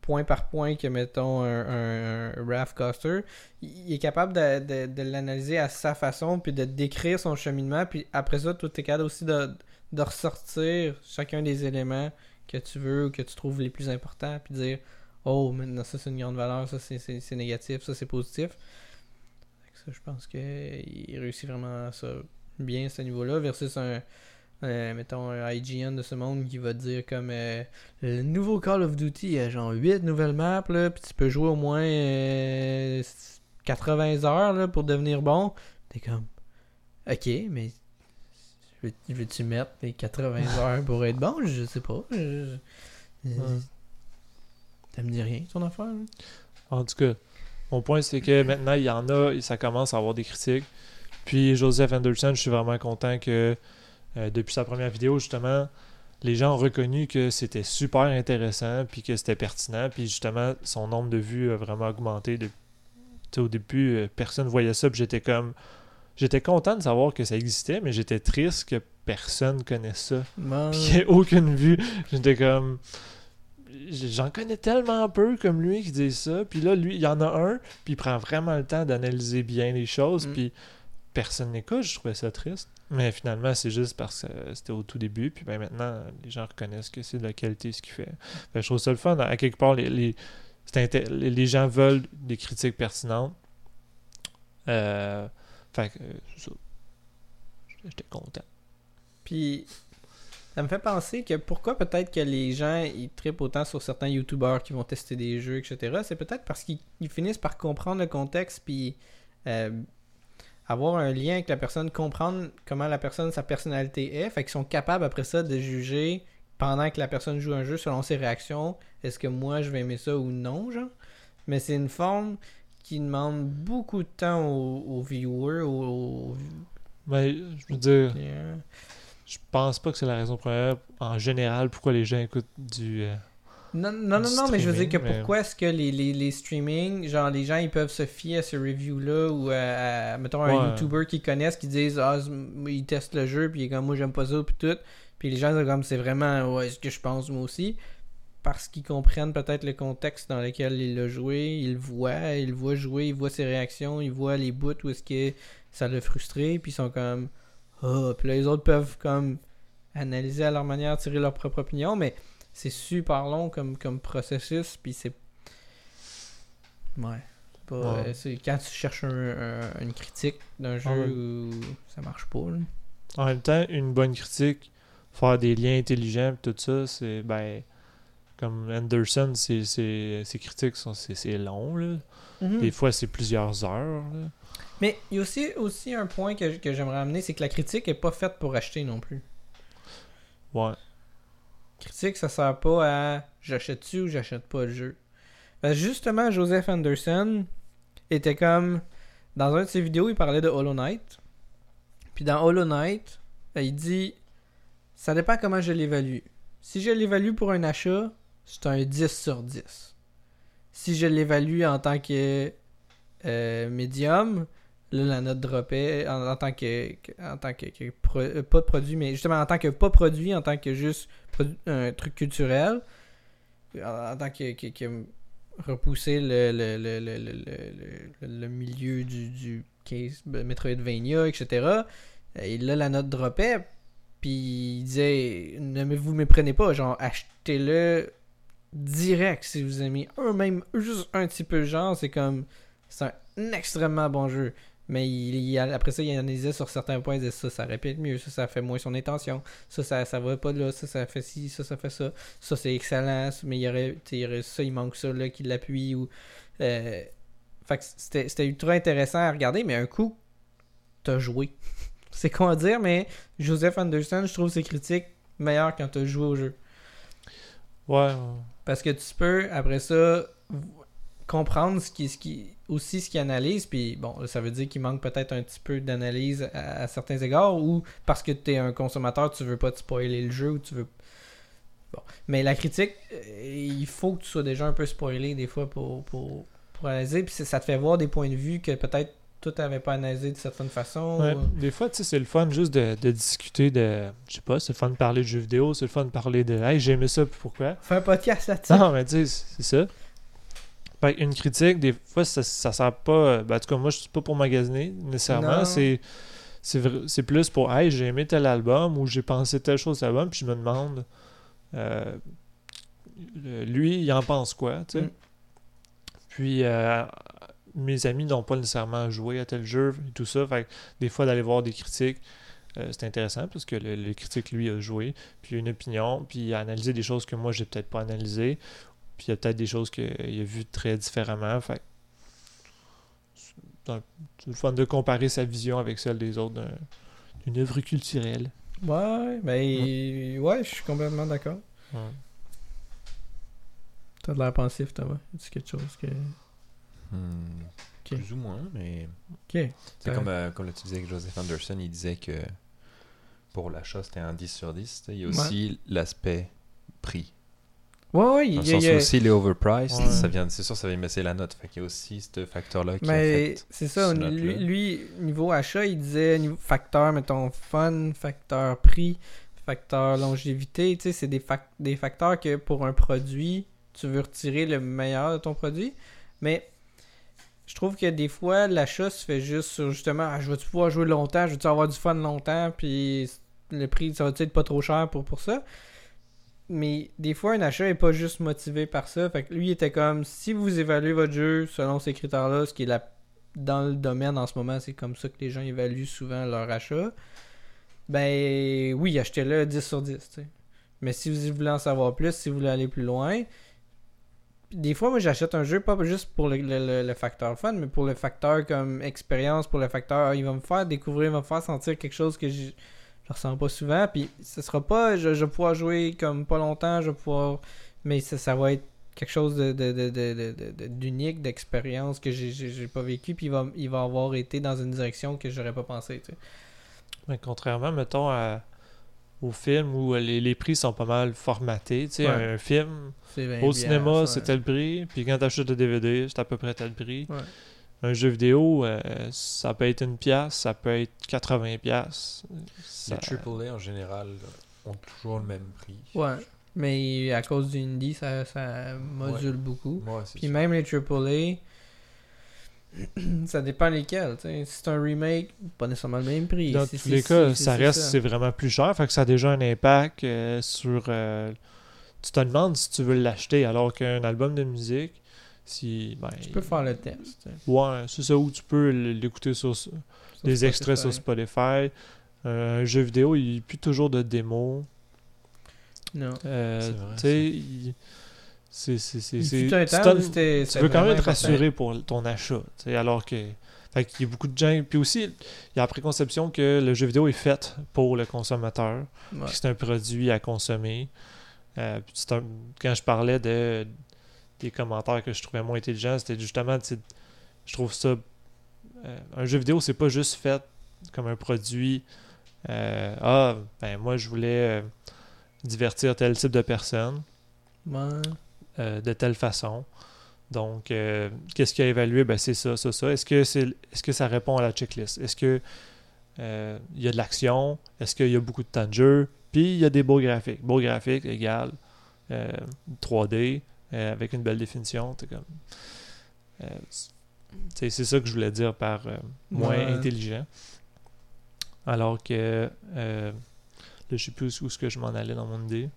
point par point que mettons un, un, un raft caster il est capable de, de- de l'analyser à sa façon, puis de décrire son cheminement, puis après ça, tout est capable aussi de, de ressortir chacun des éléments que tu veux ou que tu trouves les plus importants, puis dire Oh, maintenant ça c'est une grande valeur, ça c'est- négatif, ça c'est positif. Je pense qu'il réussit vraiment ça bien à ce niveau-là, versus un, mettons, un IGN de ce monde qui va dire comme euh, le nouveau Call of Duty, il y a genre 8 nouvelles maps, là, puis tu peux jouer au moins euh, 80 heures là, pour devenir bon. T'es comme, ok, mais veux- veux-tu mettre les 80 heures pour être bon? Je sais pas. Je- Ouais. Ça me dit rien, ton affaire. En tout cas, mon point, c'est que maintenant, il y en a et ça commence à avoir des critiques. Puis Joseph Anderson, je suis vraiment content que euh, depuis sa première vidéo, justement, les gens ont reconnu que c'était super intéressant puis que c'était pertinent. Puis justement, son nombre de vues a vraiment augmenté. De... Au début, euh, personne voyait ça. Puis j'étais comme. J'étais content de savoir que ça existait, mais j'étais triste que personne connaisse ça. Bon, Puis qu'il n'y ait aucune vue. J'étais comme. J'en connais tellement peu comme lui qui dit ça. Puis là, lui, il y en a un, puis il prend vraiment le temps d'analyser bien les choses. Mm. Puis personne n'écoute. Je trouvais ça triste. Mais finalement, c'est juste parce que c'était au tout début. Puis ben maintenant, les gens reconnaissent que c'est de la qualité ce qu'il fait. Fait que je trouve ça le fun. À quelque part, les, les, les- gens veulent des critiques pertinentes. Euh, fait que, c'est ça. J'étais content. Puis ça me fait penser que pourquoi peut-être que les gens ils trippent autant sur certains youtubeurs qui vont tester des jeux, etc. C'est peut-être parce qu'ils ils finissent par comprendre le contexte puis euh, avoir un lien avec la personne, comprendre comment la personne, sa personnalité est. Fait qu'ils sont capables après ça de juger pendant que la personne joue un jeu selon ses réactions. Est-ce que moi je vais aimer ça ou non, genre? Mais c'est une forme qui demande beaucoup de temps aux, aux viewers, aux, Mais je veux dire. Je pense pas que c'est la raison première en général pourquoi les gens écoutent du. euh, Non, non, non, du non, mais je veux dire que mais- pourquoi est-ce que les, les, les streamings, genre les gens ils peuvent se fier à ce review-là ou à, à, mettons un. YouTuber qu'ils connaissent qui disent ah ils testent le jeu puis il est comme moi j'aime pas ça puis tout puis les gens sont comme c'est vraiment ouais ce que je pense moi aussi parce qu'ils comprennent peut-être le contexte dans lequel il a joué, ils le voient, ils le voient jouer, ils voient ses réactions, ils voient les bouts où est-ce que ça l'a frustré puis ils sont comme ah puis là les autres peuvent comme analyser à leur manière, tirer leur propre opinion mais c'est super long comme, comme processus, puis c'est. Ouais. Pas, euh, quand tu cherches un- un- une critique d'un jeu Ouais. où ça marche pas. là. En même temps, une bonne critique, faire des liens intelligents, tout ça, c'est ben. Comme Anderson, c'est- c'est- ses critiques sont c'est c'est long, là. Hmm. Des fois, c'est plusieurs heures. là. Mais il y a aussi, aussi un point que, que j'aimerais amener, c'est que la critique est pas faite pour acheter non plus. Ouais. Critique, ça sert pas à j'achète-tu ou j'achète pas le jeu. Parce que justement, Joseph Anderson était comme. Dans un de ses vidéos, il parlait de Hollow Knight. Puis dans Hollow Knight, ben, il dit Ça dépend comment je l'évalue. Si je l'évalue pour un achat, c'est un 10 sur 10. Si je l'évalue en tant que euh, médium, là la note dropait en, en tant que, en tant que, pro- euh, pas de produit mais justement en tant que pas produit en tant que juste un truc culturel en, tant que, que, repousser le, le, le, le, milieu du, du case ben, Metroidvania etc et là la note dropait puis il disait ne vous méprenez pas genre achetez-le direct si vous aimez. Un même juste un petit peu genre c'est comme c'est un extrêmement bon jeu. Mais il, il- après ça il analysait sur certains points il disait ça ça répète mieux ça ça fait moins son intention. Ça ça, ça va pas là ça ça fait ci ça ça fait ça. Ça c'est excellent mais il y aurait, y aurait ça il manque ça là qui l'appuie ou euh, c'était ultra intéressant à regarder mais un coup t'as joué. C'est à dire mais Joseph Anderson je trouve ses critiques meilleures quand t'as joué au jeu. Ouais. Parce que tu peux, après ça, comprendre ce qui, ce qui, aussi ce qu'il analyse. Puis bon, ça veut dire qu'il manque peut-être un petit peu d'analyse à, certains égards. Ou parce que tu es un consommateur, tu veux pas te spoiler le jeu. Ou tu veux. Bon. Mais la critique, euh, il faut que tu sois déjà un peu spoilé des fois pour, pour, analyser. Puis ça te fait voir des points de vue que peut-être toi t'avais pas analysé de certaine façon. Ouais, ou- Des fois, tu sais, c'est le fun juste de, de discuter de. Je sais pas, c'est le fun de parler de jeux vidéo, c'est le fun de parler de. Hey, j'ai aimé ça, puis pourquoi? Fais un podcast là-dessus. Non, mais tu sais, c'est ça. Une critique, des fois, ça, ça sert pas. Ben, en tout cas, moi, je suis pas pour magasiner nécessairement. C'est. C'est plus pour Hey, j'ai aimé tel album ou j'ai pensé telle chose à l'album, puis je me demande. euh, lui, il en pense quoi, tu sais? Mm. Puis, euh, mes amis n'ont pas nécessairement joué à tel jeu et tout ça. Fait que des fois, d'aller voir des critiques, euh, c'est intéressant parce que le, le critique, lui, a joué, puis il a une opinion, puis il a analysé des choses que moi, j'ai peut-être pas analysées, puis il y a peut-être des choses qu'il a vues très différemment. Fait c'est le fun de comparer sa vision avec celle des autres d'un- d'une œuvre culturelle. Ouais, mais ouais, je suis complètement d'accord. T'as de l'air pensif, Thomas. C'est quelque chose que. Hmm. Plus ou moins, mais Ok. c'est comme, euh, comme là, tu disais que Joseph Anderson, il disait que pour l'achat, c'était un 10 sur 10. tu sais. Il y a Ouais. aussi l'aspect prix. Ouais, ouais, Dans il y a- sens il aussi les overpriced, Ouais. ça vient, c'est sûr, ça vient baisser la note. Fait qu'il y a aussi ce facteur-là qui Mais c'est ça, lui, niveau achat, il disait niveau facteur, mettons, fun, facteur prix, facteur longévité, tu sais, c'est des, fac- des facteurs que pour un produit, tu veux retirer le meilleur de ton produit. Mais je trouve que des fois, l'achat se fait juste sur justement, ah, je vais-tu pouvoir jouer longtemps, je vais-tu avoir du fun longtemps, puis le prix, ça va-tu être pas trop cher pour, pour ça? Mais des fois, un achat est pas juste motivé par ça. Fait que lui, il était comme, si vous évaluez votre jeu selon ces critères-là, ce qui est la dans le domaine en ce moment, c'est comme ça que les gens évaluent souvent leur achat. Ben oui, achetez-le 10 sur 10. tu sais. Mais si vous voulez en savoir plus, si vous voulez aller plus loin, des fois, moi j'achète un jeu pas juste pour le, le- le- facteur fun, mais pour le facteur comme expérience, pour le facteur, ah, il va me faire découvrir, il va me faire sentir quelque chose que je, ressens pas souvent. Puis ce sera pas, je, je vais pouvoir jouer comme pas longtemps, je vais pouvoir, mais ça, ça va être quelque chose de, de, de, de- de- de- de- d'unique, d'expérience que j'ai pas vécu, puis il va, il va avoir été dans une direction que j'aurais pas pensé. Tu sais. Mais contrairement, mettons, à- au film où les, les prix sont pas mal formatés. Tu sais, Ouais. un film, au bien, cinéma, ça, c'est ouais. tel prix, puis quand t'achètes le DVD, c'est à peu près tel prix. Ouais. Un jeu vidéo, euh, ça peut être une pièce, ça peut être 80 pièces. Ça... Les AAA en général ont toujours le même prix. Ouais. Mais à cause du indie, ça, ça module beaucoup. Puis sûr. même les AAA, ça dépend lesquels. Si c'est un remake, pas nécessairement le même prix. Dans tous les cas, ça c'est reste, c'est vraiment plus cher. Fait que ça a déjà un impact euh, sur, euh, tu te demandes si tu veux l'acheter, alors qu'un album de musique, si. Ben, Tu peux faire le test. Ouais, c'est ça où tu peux l'écouter sur Sur des extraits sur Spotify. Euh, un jeu vidéo, il n'y a plus toujours de démo. Non. Euh, tu sais, c'est. Il tu veux quand même être rassuré pour ton achat. Alors que. Fait qu'il y a beaucoup de gens. Puis aussi, il y a la préconception que le jeu vidéo est fait pour le consommateur. Ouais. c'est un produit à consommer. Euh, un- quand je parlais de, des commentaires que je trouvais moins intelligents, c'était justement, je trouve ça. euh, un jeu vidéo, c'est pas juste fait comme un produit. euh, ah, ben moi, je voulais divertir tel type de personne Ouais. Euh, de telle façon. Donc, euh, qu'est-ce qui a évalué? Ben, c'est ça, ça, ça. Est-ce que, c'est, est-ce que ça répond à la checklist? Est-ce que euh, il y a de l'action? Est-ce qu'il y a beaucoup de temps de jeu? Puis, il y a des beaux graphiques. Beaux graphiques égale euh, 3D euh, avec une belle définition. C'est comme... c'est, c'est ça que je voulais dire par moins Ouais. intelligent. Alors que... là, je sais plus où est-ce que je m'en allais dans mon idée.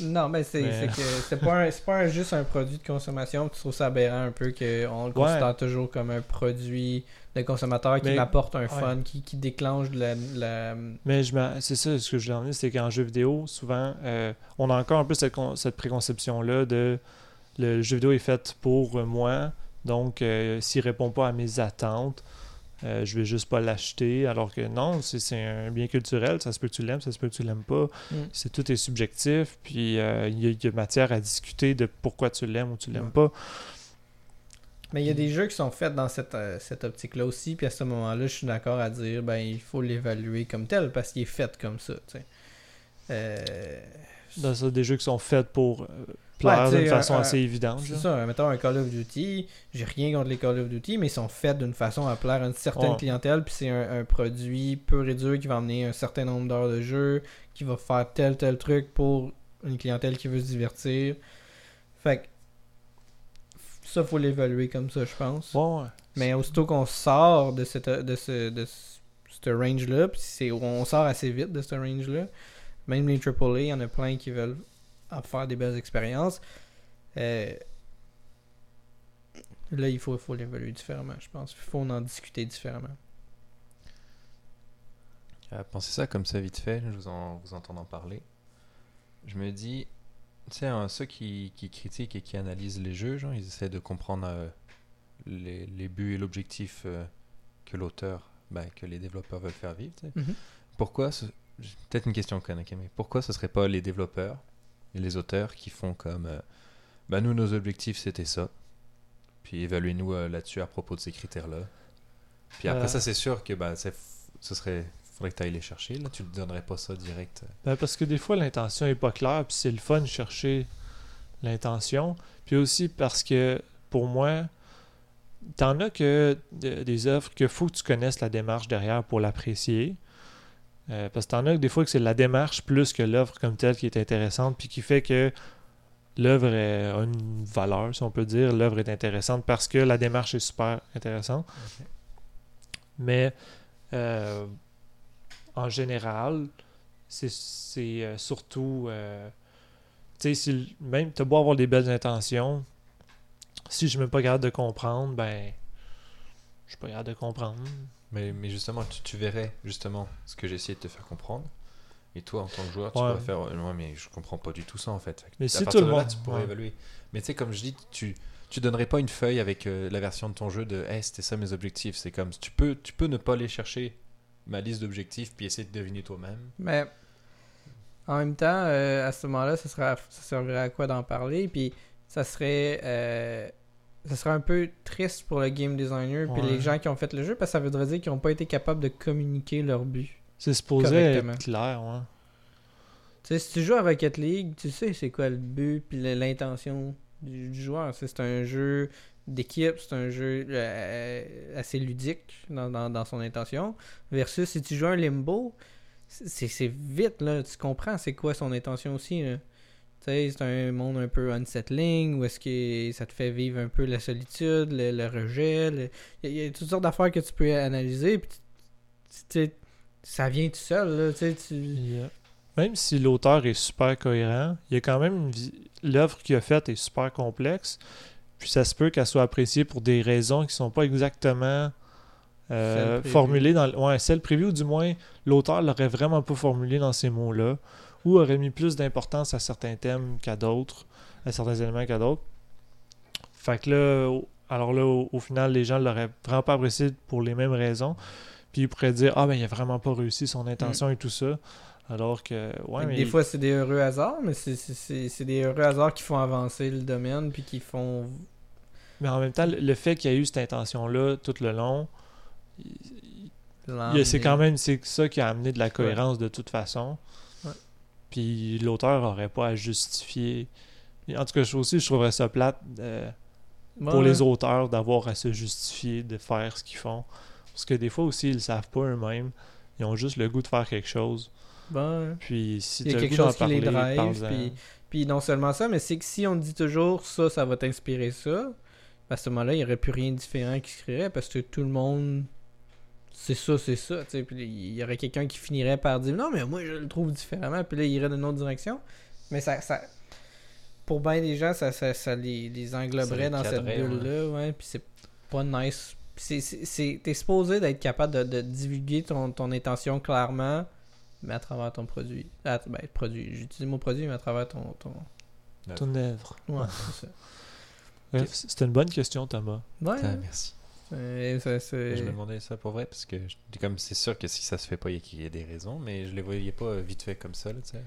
Non, mais c'est Mais- que c'est pas, un- c'est pas un- juste un produit de consommation. Tu trouves ça aberrant un peu qu'on le considère toujours comme un produit de consommateur qui Mais- m'apporte un fun, qui, qui déclenche de la, la- Mais je me- c'est ça ce que je voulais en venir, c'est qu'en jeu vidéo, souvent, euh, on a encore un peu cette, con- cette préconception-là de le jeu vidéo est fait pour moi, donc euh, s'il répond pas à mes attentes, euh, je vais juste pas l'acheter. Alors que non, c'est un bien culturel, ça se peut que tu l'aimes, ça se peut que tu l'aimes pas. Mm. C'est tout est subjectif, puis euh, il y, a- il y a matière à discuter de pourquoi tu l'aimes ou tu l'aimes pas. Mais il y a des jeux qui sont faits dans cette, euh, cette optique-là aussi, puis à ce moment-là, je suis d'accord à dire, ben, il faut l'évaluer comme tel, parce qu'il est fait comme ça, tu sais. Dans ça, des jeux qui sont faits pour euh, plaire Ouais, d'une façon un- assez évidente. C'est ça, mettons un Call of Duty, j'ai rien contre les Call of Duty, mais ils sont faits d'une façon à plaire à une certaine Ouais. clientèle, puis c'est un, un produit peu et dur qui va amener un certain nombre d'heures de jeu, qui va faire tel tel truc pour une clientèle qui veut se divertir. Fait que ça, faut l'évaluer comme ça, je pense. Ouais. Mais aussitôt qu'on sort de cette de ce de ce range-là, puis on sort assez vite de ce range-là, même les AAA, il y en a plein qui veulent en faire des belles expériences. Euh, là, il faut, faut l'évaluer différemment, je pense. Il faut en discuter différemment. À penser ça comme ça vite fait, je vous, en, vous entendant parler. Je me dis, tu sais, hein, ceux qui, qui critiquent et qui analysent les jeux, genre, ils essaient de comprendre euh, les, les buts et l'objectif euh, que l'auteur, ben, que les développeurs veulent faire vivre. Mhm. Pourquoi, ce- peut-être une question ok, mais pourquoi ce serait pas les développeurs et les auteurs qui font comme, euh, ben, nous, nos objectifs, c'était ça. Puis évaluez-nous euh, là-dessus à propos de ces critères-là. Puis après Euh. ça, c'est sûr que c'est- ce serait faudrait que tu ailles les chercher. Là. Tu ne donnerais pas ça direct. Ben, parce que des fois, l'intention est pas claire, puis c'est le fun de chercher l'intention. Puis aussi parce que, pour moi, t'en as que de- des œuvres qu'il faut que tu connaisses la démarche derrière pour l'apprécier. Euh, parce que t'en as que des fois que c'est la démarche plus que l'œuvre comme telle qui est intéressante, puis qui fait que l'œuvre a une valeur, si on peut dire. L'œuvre est intéressante parce que la démarche est super intéressante. Mais euh, en général, c'est euh, surtout. tu sais, si- même tu beau avoir des belles intentions, si je ne suis pas capable de comprendre, ben. Je suis pas capable de comprendre. Mais, mais justement, tu, tu verrais justement ce que j'ai essayé de te faire comprendre. Et toi, en tant que joueur, tu Ouais. pourrais faire euh, Ouais, mais je comprends pas du tout ça en fait. Mais à si tout le là, monde- tu pourrais ouais. évaluer. Mais tu sais, comme je dis, tu tu donnerais pas une feuille avec euh, la version de ton jeu de Hey, c'était ça mes objectifs. C'est comme tu peux, tu peux ne pas aller chercher ma liste d'objectifs puis essayer de deviner toi-même. Mais en même temps, euh, à ce moment-là, ça, sera, ça servirait à quoi d'en parler? Puis ça serait, euh, ça serait un peu triste pour le game designer puis Ouais. les gens qui ont fait le jeu parce que ça voudrait dire qu'ils n'ont pas été capables de communiquer leur but. C'est supposé être clair, ouais. Tu sais, si tu joues à Rocket League, tu sais c'est quoi le but puis l'intention du, du joueur. C'est un jeu d'équipe, c'est un jeu euh, assez ludique dans, dans- dans son intention. Versus si tu joues un Limbo, c'est c'est vite, là. Tu comprends c'est quoi son intention aussi, là. C'est un monde un peu unsettling, où est-ce que ça te fait vivre un peu la solitude, le, le rejet. le- Il y, a- toutes sortes d'affaires que tu peux analyser. Puis ça vient tout seul, là. Tu. Yeah. même si l'auteur est super cohérent, il y a quand même l'œuvre qu'il a faite est super complexe. Puis ça se peut qu'elle soit appréciée pour des raisons qui sont pas exactement euh, formulées dans le- ouais, celle prévue ou du moins l'auteur l'aurait vraiment pas formulé dans ces mots-là ou aurait mis plus d'importance à certains thèmes qu'à d'autres, à certains éléments qu'à d'autres. Fait que là, alors là, au, au final, les gens l'auraient vraiment pas apprécié pour les mêmes raisons. Puis ils pourraient dire Ah ben il a vraiment pas réussi son intention et tout ça. Alors que ouais, mais Des fois, c'est des heureux hasards, mais c'est- des heureux hasards qui font avancer le domaine, puis qui font. mais en même temps, le- fait qu'il y a eu cette intention-là tout le long, c'est quand même c'est ça qui a amené de la cohérence de toute façon. Puis l'auteur aurait pas à justifier. En tout cas, je aussi, je trouverais ça plate euh, pour Ouais. les auteurs d'avoir à se justifier de faire ce qu'ils font. Parce que des fois aussi, ils le savent pas eux-mêmes. Ils ont juste le goût de faire quelque chose. Bon, Puis si Il y tu as quelque chose qui les parler, drive, parle-en. puis- Puis non seulement ça, mais c'est que si on dit toujours ça, ça va t'inspirer ça, à ce moment-là, il n'y aurait plus rien de différent qui se créerait parce que tout le monde. C'est ça, c'est ça. tu sais, Puis il y aurait quelqu'un qui finirait par dire non, mais moi je le trouve différemment, puis là il irait dans une autre direction. Mais ça. ça pour bien des gens, ça, ça, ça les, les engloberait les dans cette bulle-là, ouais. Puis c'est pas nice. Puis c'est- c'est- c'est- T'es supposé d'être capable de, de divulguer ton, ton intention clairement, mais à travers ton produit. Ah, ben, produit. J'utilise mon produit, mais à travers ton. ton... Ton œuvre. Ouais, c'est ça. C'était une bonne question, Thomas. Ouais, Ah, merci. Ça, c'est- Je me demandais ça pour vrai parce que je- comme c'est sûr que si ça se fait pas, il y a- qu'il y a des raisons, mais je les voyais pas euh, vite fait comme ça. Là, tu sais.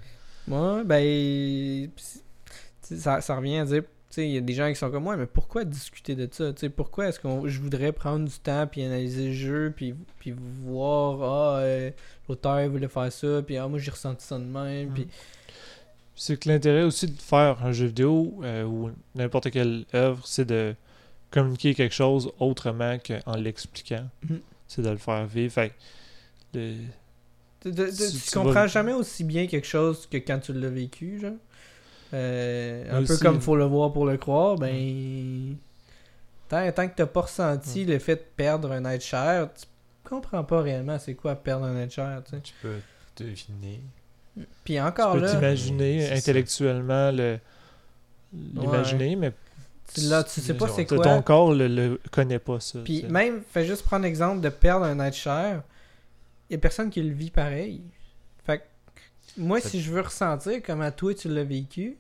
Ouais, ben. Ça, ça revient à dire. Tu sais, il y a des gens qui sont comme moi, mais pourquoi discuter de ça? Tu sais, pourquoi est-ce que je voudrais prendre du temps puis analyser le jeu puis, puis voir, ah, euh, l'auteur voulait faire ça, puis ah, moi j'ai ressenti ça de même, puis C'est que l'intérêt aussi de faire un jeu vidéo euh, ou n'importe quelle œuvre, c'est de communiquer quelque chose autrement qu'en l'expliquant. Mhm. C'est de le faire vivre. Fait que le- Tu, tu- tu- Si tu tu comprends vas- jamais aussi bien quelque chose que quand tu l'as vécu, genre? Euh, un Aussi, peu comme faut le voir pour le croire, ben. Tant, tant que t'as pas ressenti le fait de perdre un être cher, tu comprends pas réellement c'est quoi perdre un être cher, tu sais. Tu peux deviner. Puis encore tu peux là, t'imaginer ça. intellectuellement le l'imaginer, mais là, tu sais pas Ton- c'est ton quoi. corps le, le connaît pas ça. Puis même, fais juste prendre l'exemple de perdre un être cher. Il y a personne qui le vit pareil. Fait que moi, si je veux ressentir comment toi tu l'as vécu,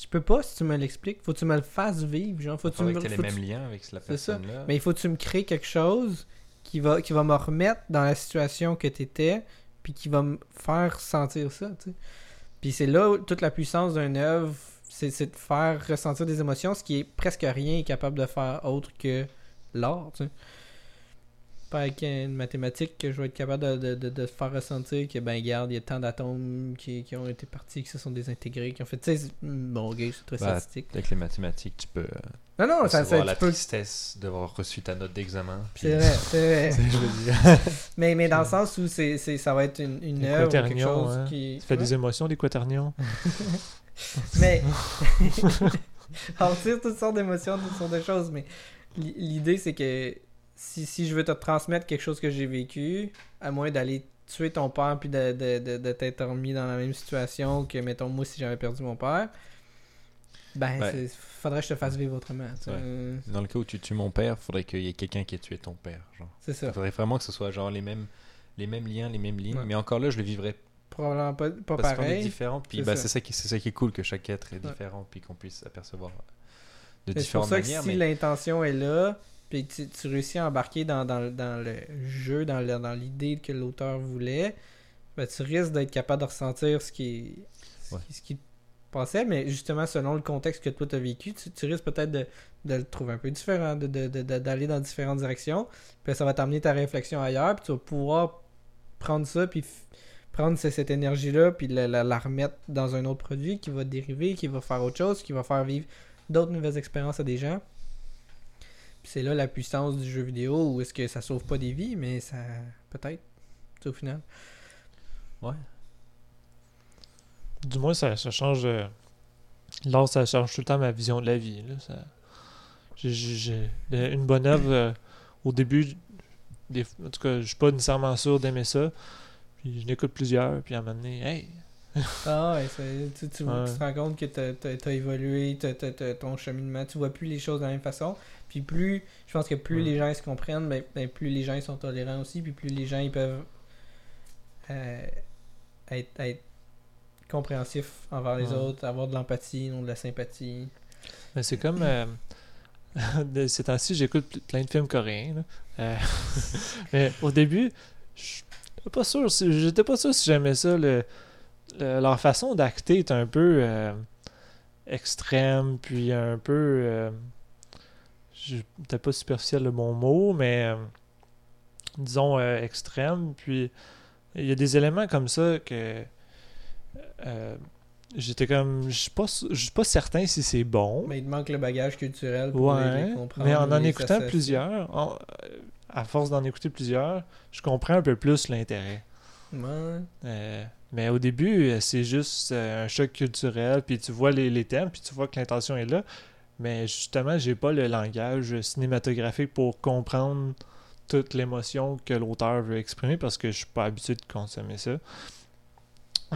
tu peux pas si tu me l'expliques. Faut que tu me le fasses vivre. Genre, faut que tu me que tu faut les que tu- mêmes liens avec la personne-là. Mais il faut que tu me crées quelque chose qui va, qui va me remettre dans la situation que tu étais, puis qui va me faire sentir ça. tu sais. Puis c'est là où toute la puissance d'une œuvre, c'est de faire ressentir des émotions, ce qui est presque rien est capable de faire autre que l'art. tu sais. Pas avec une mathématique que je vais être capable de, de, de, faire ressentir que, ben, regarde, il y a tant d'atomes qui, qui ont été partis, qui se sont désintégrés, qui ont fait. Tu sais, c'est- bon, ok, c'est très Bah, statistique. Avec les mathématiques, tu peux euh, Non, non, ça, ça, la tu peux. tristesse d'avoir reçu ta note d'examen. puis- C'est vrai, c'est vrai. je veux dire. Mais, mais dans le sens où c'est, ça va être une, œuvre quelque chose hein. qui. Ça fait des émotions, des quaternions. Mais. on tire toutes sortes d'émotions, toutes sortes de choses, mais l'i- l'idée c'est que si, si je veux te transmettre quelque chose que j'ai vécu, à moins d'aller tuer ton père puis de, de, de, de t'être remis dans la même situation que, mettons, moi si j'avais perdu mon père, ben, Ouais. faudrait que je te fasse vivre autrement. Ouais. Euh, Dans le cas où tu tues mon père, faudrait qu'il y ait quelqu'un qui ait tué ton père. Genre. C'est ça. Il faudrait vraiment que ce soit genre les mêmes, les mêmes liens, les mêmes lignes. Ouais. Mais encore là, je le vivrais Probablement pas, pas parce qu'on est pareil. différents. Puis C'est bah, ça. ça, qui, ça qui est cool que chaque être est Ouais. différent, puis qu'on puisse apercevoir de Mais C'est pour différentes ça que manières. si mais l'intention est là, puis tu, tu réussis à embarquer dans, dans, dans le jeu, dans, le- dans l'idée que l'auteur voulait, ben, tu risques d'être capable de ressentir ce qui, ce, Ouais. qui, ce qui te passait, mais justement, selon le contexte que toi tu as vécu, tu, tu risques peut-être de, de le trouver un peu différent, de, de- d'aller dans différentes directions, puis ça va t'amener ta réflexion ailleurs, puis tu vas pouvoir prendre ça, puis prendre ce- cette énergie-là, puis la, remettre dans un autre produit qui va dériver, qui va faire autre chose, qui va faire vivre d'autres nouvelles expériences à des gens. C'est là la puissance du jeu vidéo où est-ce que ça sauve pas des vies, mais ça peut-être au final. ouais. Du moins, ça, change. euh, L'art, ça change tout le temps ma vision de la vie. Là, ça... j'ai, euh, une bonne œuvre, euh, au début, en tout cas, je suis pas nécessairement sûr d'aimer ça. Puis je n'écoute plusieurs, puis à un moment donné, hey, Ah ouais, tu, tu, Ouais. tu te rends compte que tu as, évolué, t'as ton cheminement, tu vois plus les choses de la même façon. Puis plus, je pense que plus les gens ils se comprennent, ben, ben, plus les gens ils sont tolérants aussi, puis plus les gens ils peuvent euh, être, être compréhensifs envers les autres, avoir de l'empathie, non de la sympathie. Mais c'est comme. euh, de ces temps-ci, j'écoute pl- plein de films coréens. là. Euh, mais au début, je pas sûr. si- J'étais pas sûr si j'aimais ça. le- le- leur façon d'acter est un peu euh, extrême, puis un peu. Euh, je- Peut-être pas superficiel le bon mot, mais euh, disons euh, extrême. Puis il y a des éléments comme ça que. J'étais comme. Je suis pas, su- je suis pas certain si c'est bon. Mais il te manque le bagage culturel pour les Ouais, comprendre. mais en en écoutant plusieurs, à force d'en écouter plusieurs, je comprends un peu plus l'intérêt. Ouais. Euh, mais au début, euh, c'est juste euh, un choc culturel, puis tu vois les, les thèmes, puis tu vois que l'intention est là. Mais justement, j'ai pas le langage cinématographique pour comprendre toute l'émotion que l'auteur veut exprimer parce que je suis pas habitué de consommer ça.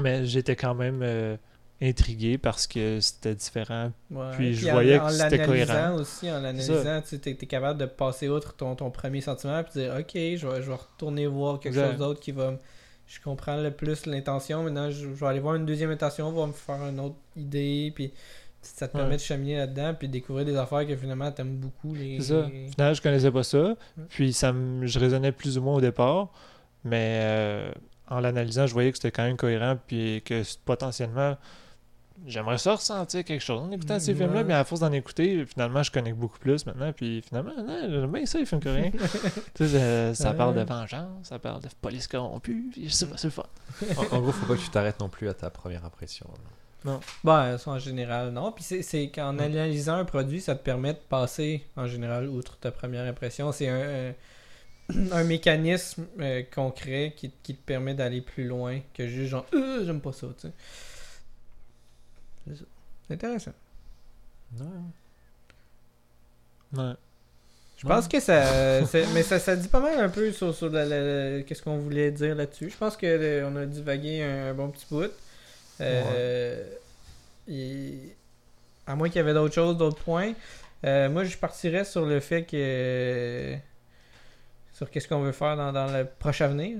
Mais j'étais quand même euh, intrigué parce que c'était différent. Ouais. Puis je en- voyais en que c'était cohérent. aussi, en l'analysant, tu es, capable de passer outre ton, ton premier sentiment puis dire Ok, je vais, je vais retourner voir quelque Exact. chose d'autre qui va. Je comprends le plus l'intention. Maintenant, je, je vais aller voir une deuxième intention, va me faire une autre idée. Puis ça te Ouais. permet de cheminer là-dedans puis découvrir des affaires que finalement t'aimes beaucoup. Les... C'est ça. Finalement, je connaissais pas ça. Puis ça me, je raisonnais plus ou moins au départ. Mais euh, en l'analysant, je voyais que c'était quand même cohérent. Puis que potentiellement, j'aimerais ça ressentir quelque chose en écoutant ces Ouais. films-là. Mais à force d'en écouter, finalement, je connecte beaucoup plus maintenant. Puis finalement, non, j'aime bien ça, les films coréens. tu sais, ça, ça Ouais. parle de vengeance, ça parle de police corrompue. puis Je sais pas, c'est le fun. En, en gros, faut pas que tu t'arrêtes non plus à ta première impression. là. Ben, ça, en général, non. Puis c'est- c'est qu'en Mm. analysant un produit, ça te permet de passer, en général, outre ta première impression. C'est un, un, un mécanisme euh, concret qui, qui te permet d'aller plus loin que juste genre, Euh, j'aime pas ça, tu sais. C'est ça. C'est intéressant. Ouais. Je pense que ça. mais ça, ça dit pas mal un peu sur, sur la- la- la- qu'est-ce qu'on voulait dire là-dessus. Je pense que euh, on a divagué un, un bon petit bout. Euh, et- à moins qu'il y avait d'autres choses, d'autres points. Euh, moi, je partirais sur le fait que. Sur qu'est-ce qu'on veut faire dans, dans le proche avenir.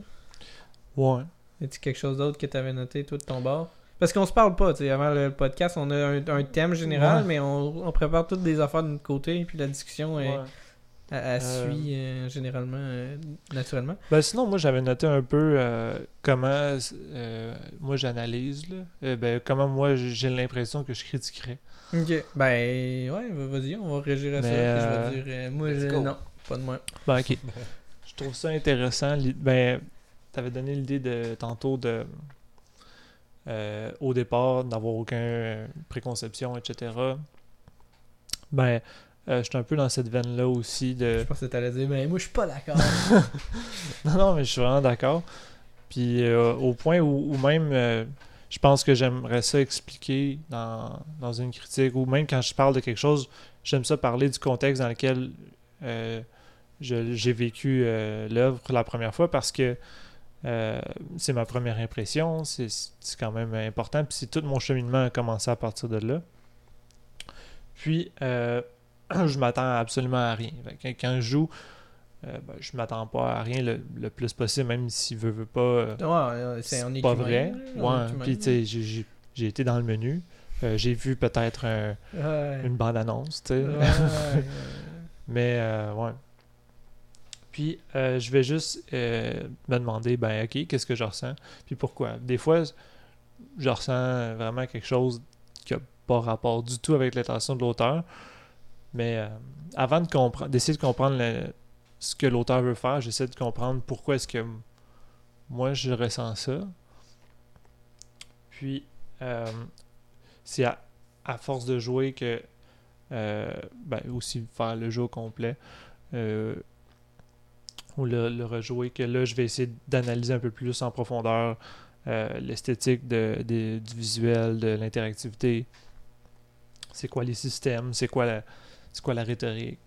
Ouais. Y a quelque chose d'autre que tu avais noté, toi, de ton bord? Parce qu'on se parle pas, tu sais. Avant le podcast, on a un, un thème général, Ouais. mais on, on prépare toutes des affaires de notre côté, puis la discussion est. Ouais. Elle, elle Euh, suit euh, généralement, euh, naturellement. Ben sinon, moi j'avais noté un peu comment euh, moi j'analyse, là. Ben, comment moi j'ai l'impression que je critiquerais. Ok. Ben, ouais, va- vas-y, on va réagir à ça. Puis je vais dire, euh, moi, je- non, pas de moi. Ben, ok. je trouve ça intéressant. Ben, t'avais donné l'idée de tantôt de euh, au départ d'avoir aucun préconception, etc. Ben, euh, je suis un peu dans cette veine-là aussi de. Je pensais que t'allais dire, ben, moi, je suis pas d'accord. Non, non, mais je suis vraiment d'accord. Puis euh, au point où, où même euh, je pense que j'aimerais ça expliquer dans, dans une critique, ou même quand je parle de quelque chose, j'aime ça parler du contexte dans lequel je- j'ai vécu l'œuvre la première fois parce que euh, c'est ma première impression, c'est quand même important, puis c'est tout mon cheminement a commencé à partir de là. Puis, euh, je m'attends absolument à rien. Quand je joue, euh, ben, je m'attends pas à rien le, le plus possible, même s'il veut, veut pas. euh, ouais, c'est, pas vrai. Ouais. Puis, tu sais, j'ai- été dans le menu. J'ai vu peut-être un- Ouais. une bande-annonce, tu sais. Mais, ouais. Puis, euh, je vais juste euh, me demander, ben, OK, qu'est-ce que je ressens? Puis pourquoi? Des fois, je ressens vraiment quelque chose qui n'a pas rapport du tout avec l'intention de l'auteur. Mais euh, avant de comprendre, d'essayer de comprendre ce que l'auteur veut faire, j'essaie de comprendre pourquoi est-ce que moi je ressens ça. Puis, c'est à, à force de jouer que ben, aussi faire le jeu au complet ou le, le rejouer que là je vais essayer d'analyser un peu plus en profondeur euh, l'esthétique de, du visuel, de l'interactivité. C'est quoi les systèmes, c'est quoi la, c'est quoi la rhétorique,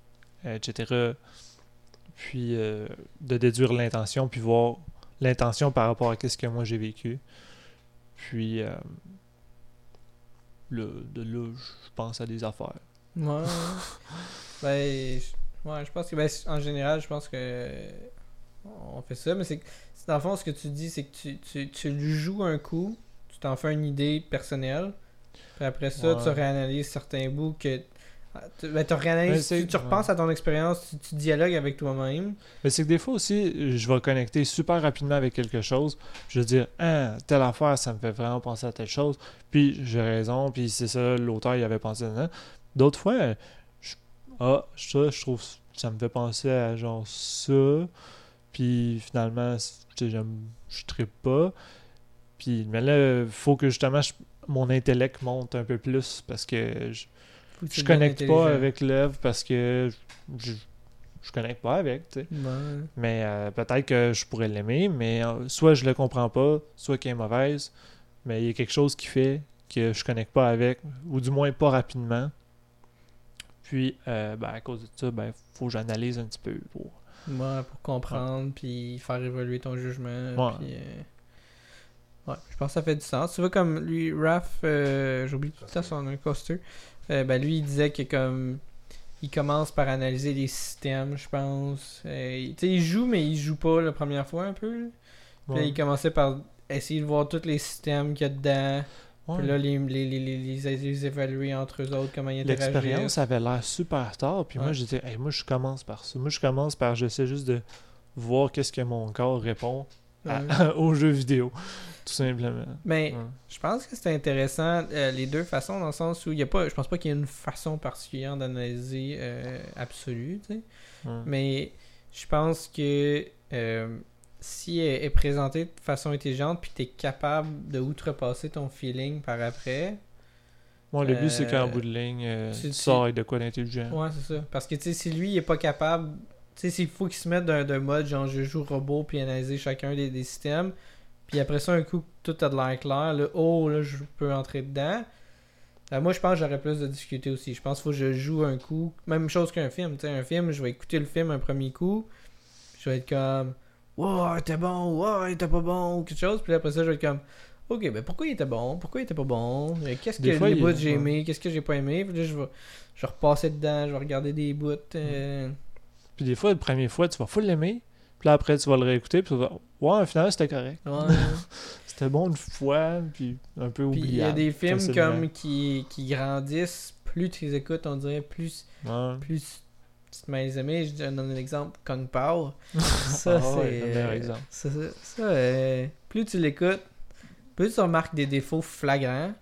euh, etc. Puis euh, de déduire l'intention, puis voir l'intention par rapport à ce que moi j'ai vécu. Puis, euh, là, de là, je pense à des affaires. Ouais. ben, ouais, je pense que, ben, en général, je pense que on fait ça, mais c'est dans le fond, ce que tu dis, c'est que tu, tu, tu joues un coup, tu t'en fais une idée personnelle, puis après ça, Ouais. tu réanalyses certains bouts que. ah, Tu, ben, tu réanalyses, tu, tu repenses à ton expérience, tu, tu dialogues avec toi-même. Mais c'est que des fois aussi, je vais connecter super rapidement avec quelque chose. Je vais dire, ah, telle affaire, ça me fait vraiment penser à telle chose. Puis j'ai raison, puis c'est ça, l'auteur il avait pensé. D'autres fois, ah, ça, je trouve, ça me fait penser à genre ça. Puis finalement, j'aime, je trippe pas. Puis, mais là, il faut que justement je- mon intellect monte un peu plus parce que je, je connecte pas avec l'œuvre parce que je, je connecte pas avec, tu sais. Ouais. Mais euh, peut-être que je pourrais l'aimer, mais euh, soit je le comprends pas, soit qu'elle est mauvaise, mais il y a quelque chose qui fait que je connecte pas avec, ou du moins pas rapidement. Puis, euh, ben, à cause de ça, ben, faut que j'analyse un petit peu pour. Ouais, pour comprendre, puis faire évoluer ton jugement. Ouais. puis, euh, ouais, je pense que ça fait du sens. Tu vois, comme lui, Raph, euh, j'oublie tout ça son nom, Coaster, euh, ben lui, il disait que comme. Il commence par analyser les systèmes, je pense. Euh, il- il joue, mais il joue pas la première fois un peu. Puis Ouais. il commençait par essayer de voir tous les systèmes qu'il y a dedans. Ouais. Puis là, les, les, les, les, les- évaluer entre eux autres, comment ils interagissent. L'expérience avait l'air super tard, puis moi je disais, Hey, moi je commence par ça. Moi je commence par, j'essaie juste de voir qu'est-ce que mon corps répond à- Ouais. aux jeux vidéo, tout simplement. Mais. Je pense que c'est intéressant euh, les deux façons dans le sens où il y a pas je pense pas qu'il y ait une façon particulière d'analyser euh, absolue, tu sais. Mais je pense que euh, si elle est présentée de façon intelligente puis tu es capable de outrepasser ton feeling par après, Moi, le but, c'est qu'en Euh, bout de ligne, euh, tu- sors avec de quoi d'intelligent. ouais, c'est ça. Parce que tu sais si lui il est pas capable, tu sais s'il faut qu'il se mette d'un d'un mode genre je joue robot puis analyser chacun des, des systèmes, puis après ça un coup tout a de l'air clair, là, oh là je peux entrer dedans. Euh, moi, je pense que j'aurais plus de difficulté aussi. Je pense qu'il faut que je joue un coup. Même chose qu'un film. Tu sais, un film, je vais écouter le film un premier coup. Je vais être comme Wow, t'es bon, wow, il était pas bon, ou quelque chose. Puis après ça, je vais être comme Ok, ben pourquoi il était bon Pourquoi il était pas bon? Qu'est-ce que Des fois, les il- bouts j'ai aimé Qu'est-ce que j'ai pas aimé? Puis là, je vais, je vais repasser dedans, je vais regarder des bouts. euh, Puis des fois, la première fois, tu vas full l'aimer. Puis là, après, tu vas le réécouter. Puis tu vas ouais, au final, c'était correct. ouais. C'était bon une fois, puis un peu Puis oubliable. il y a des films comme qui, qui grandissent. Plus tu les écoutes, on dirait plus Ouais. plus tu te mets les aimer. Je donne un exemple, Kung Pao. Ça, Ah c'est. ouais, le meilleur euh, exemple. Ça, ça, ça, euh, plus tu l'écoutes, plus tu remarques des défauts flagrants,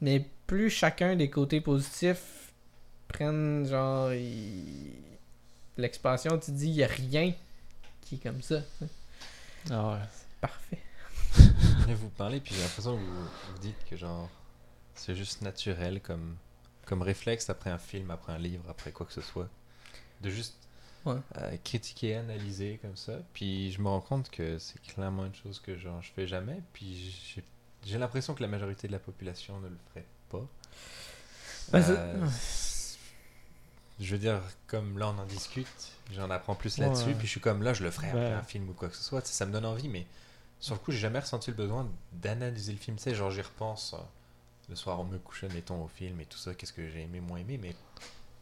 mais plus chacun des côtés positifs prennent genre. il- L'expansion, tu te dis, il n'y a rien qui est comme ça. Ah ouais. Parfait. Là, vous parlez, puis j'ai l'impression que vous, vous dites que genre c'est juste naturel comme, comme réflexe après un film, après un livre, après quoi que ce soit. De juste Ouais. euh, critiquer, analyser comme ça. Puis je me rends compte que c'est clairement une chose que genre je fais jamais. Puis j'ai- l'impression que la majorité de la population ne le ferait pas. C'est- Euh, je veux dire, comme là on en discute, j'en apprends plus là-dessus, Ouais. puis je suis comme là, je le ferai après un film ou quoi que ce soit, sais, ça me donne envie, mais sur le coup, j'ai jamais ressenti le besoin d'analyser le film, tu sais, genre j'y repense euh, le soir en me couchant, mettons, au film et tout ça, qu'est-ce que j'ai aimé, moins aimé, mais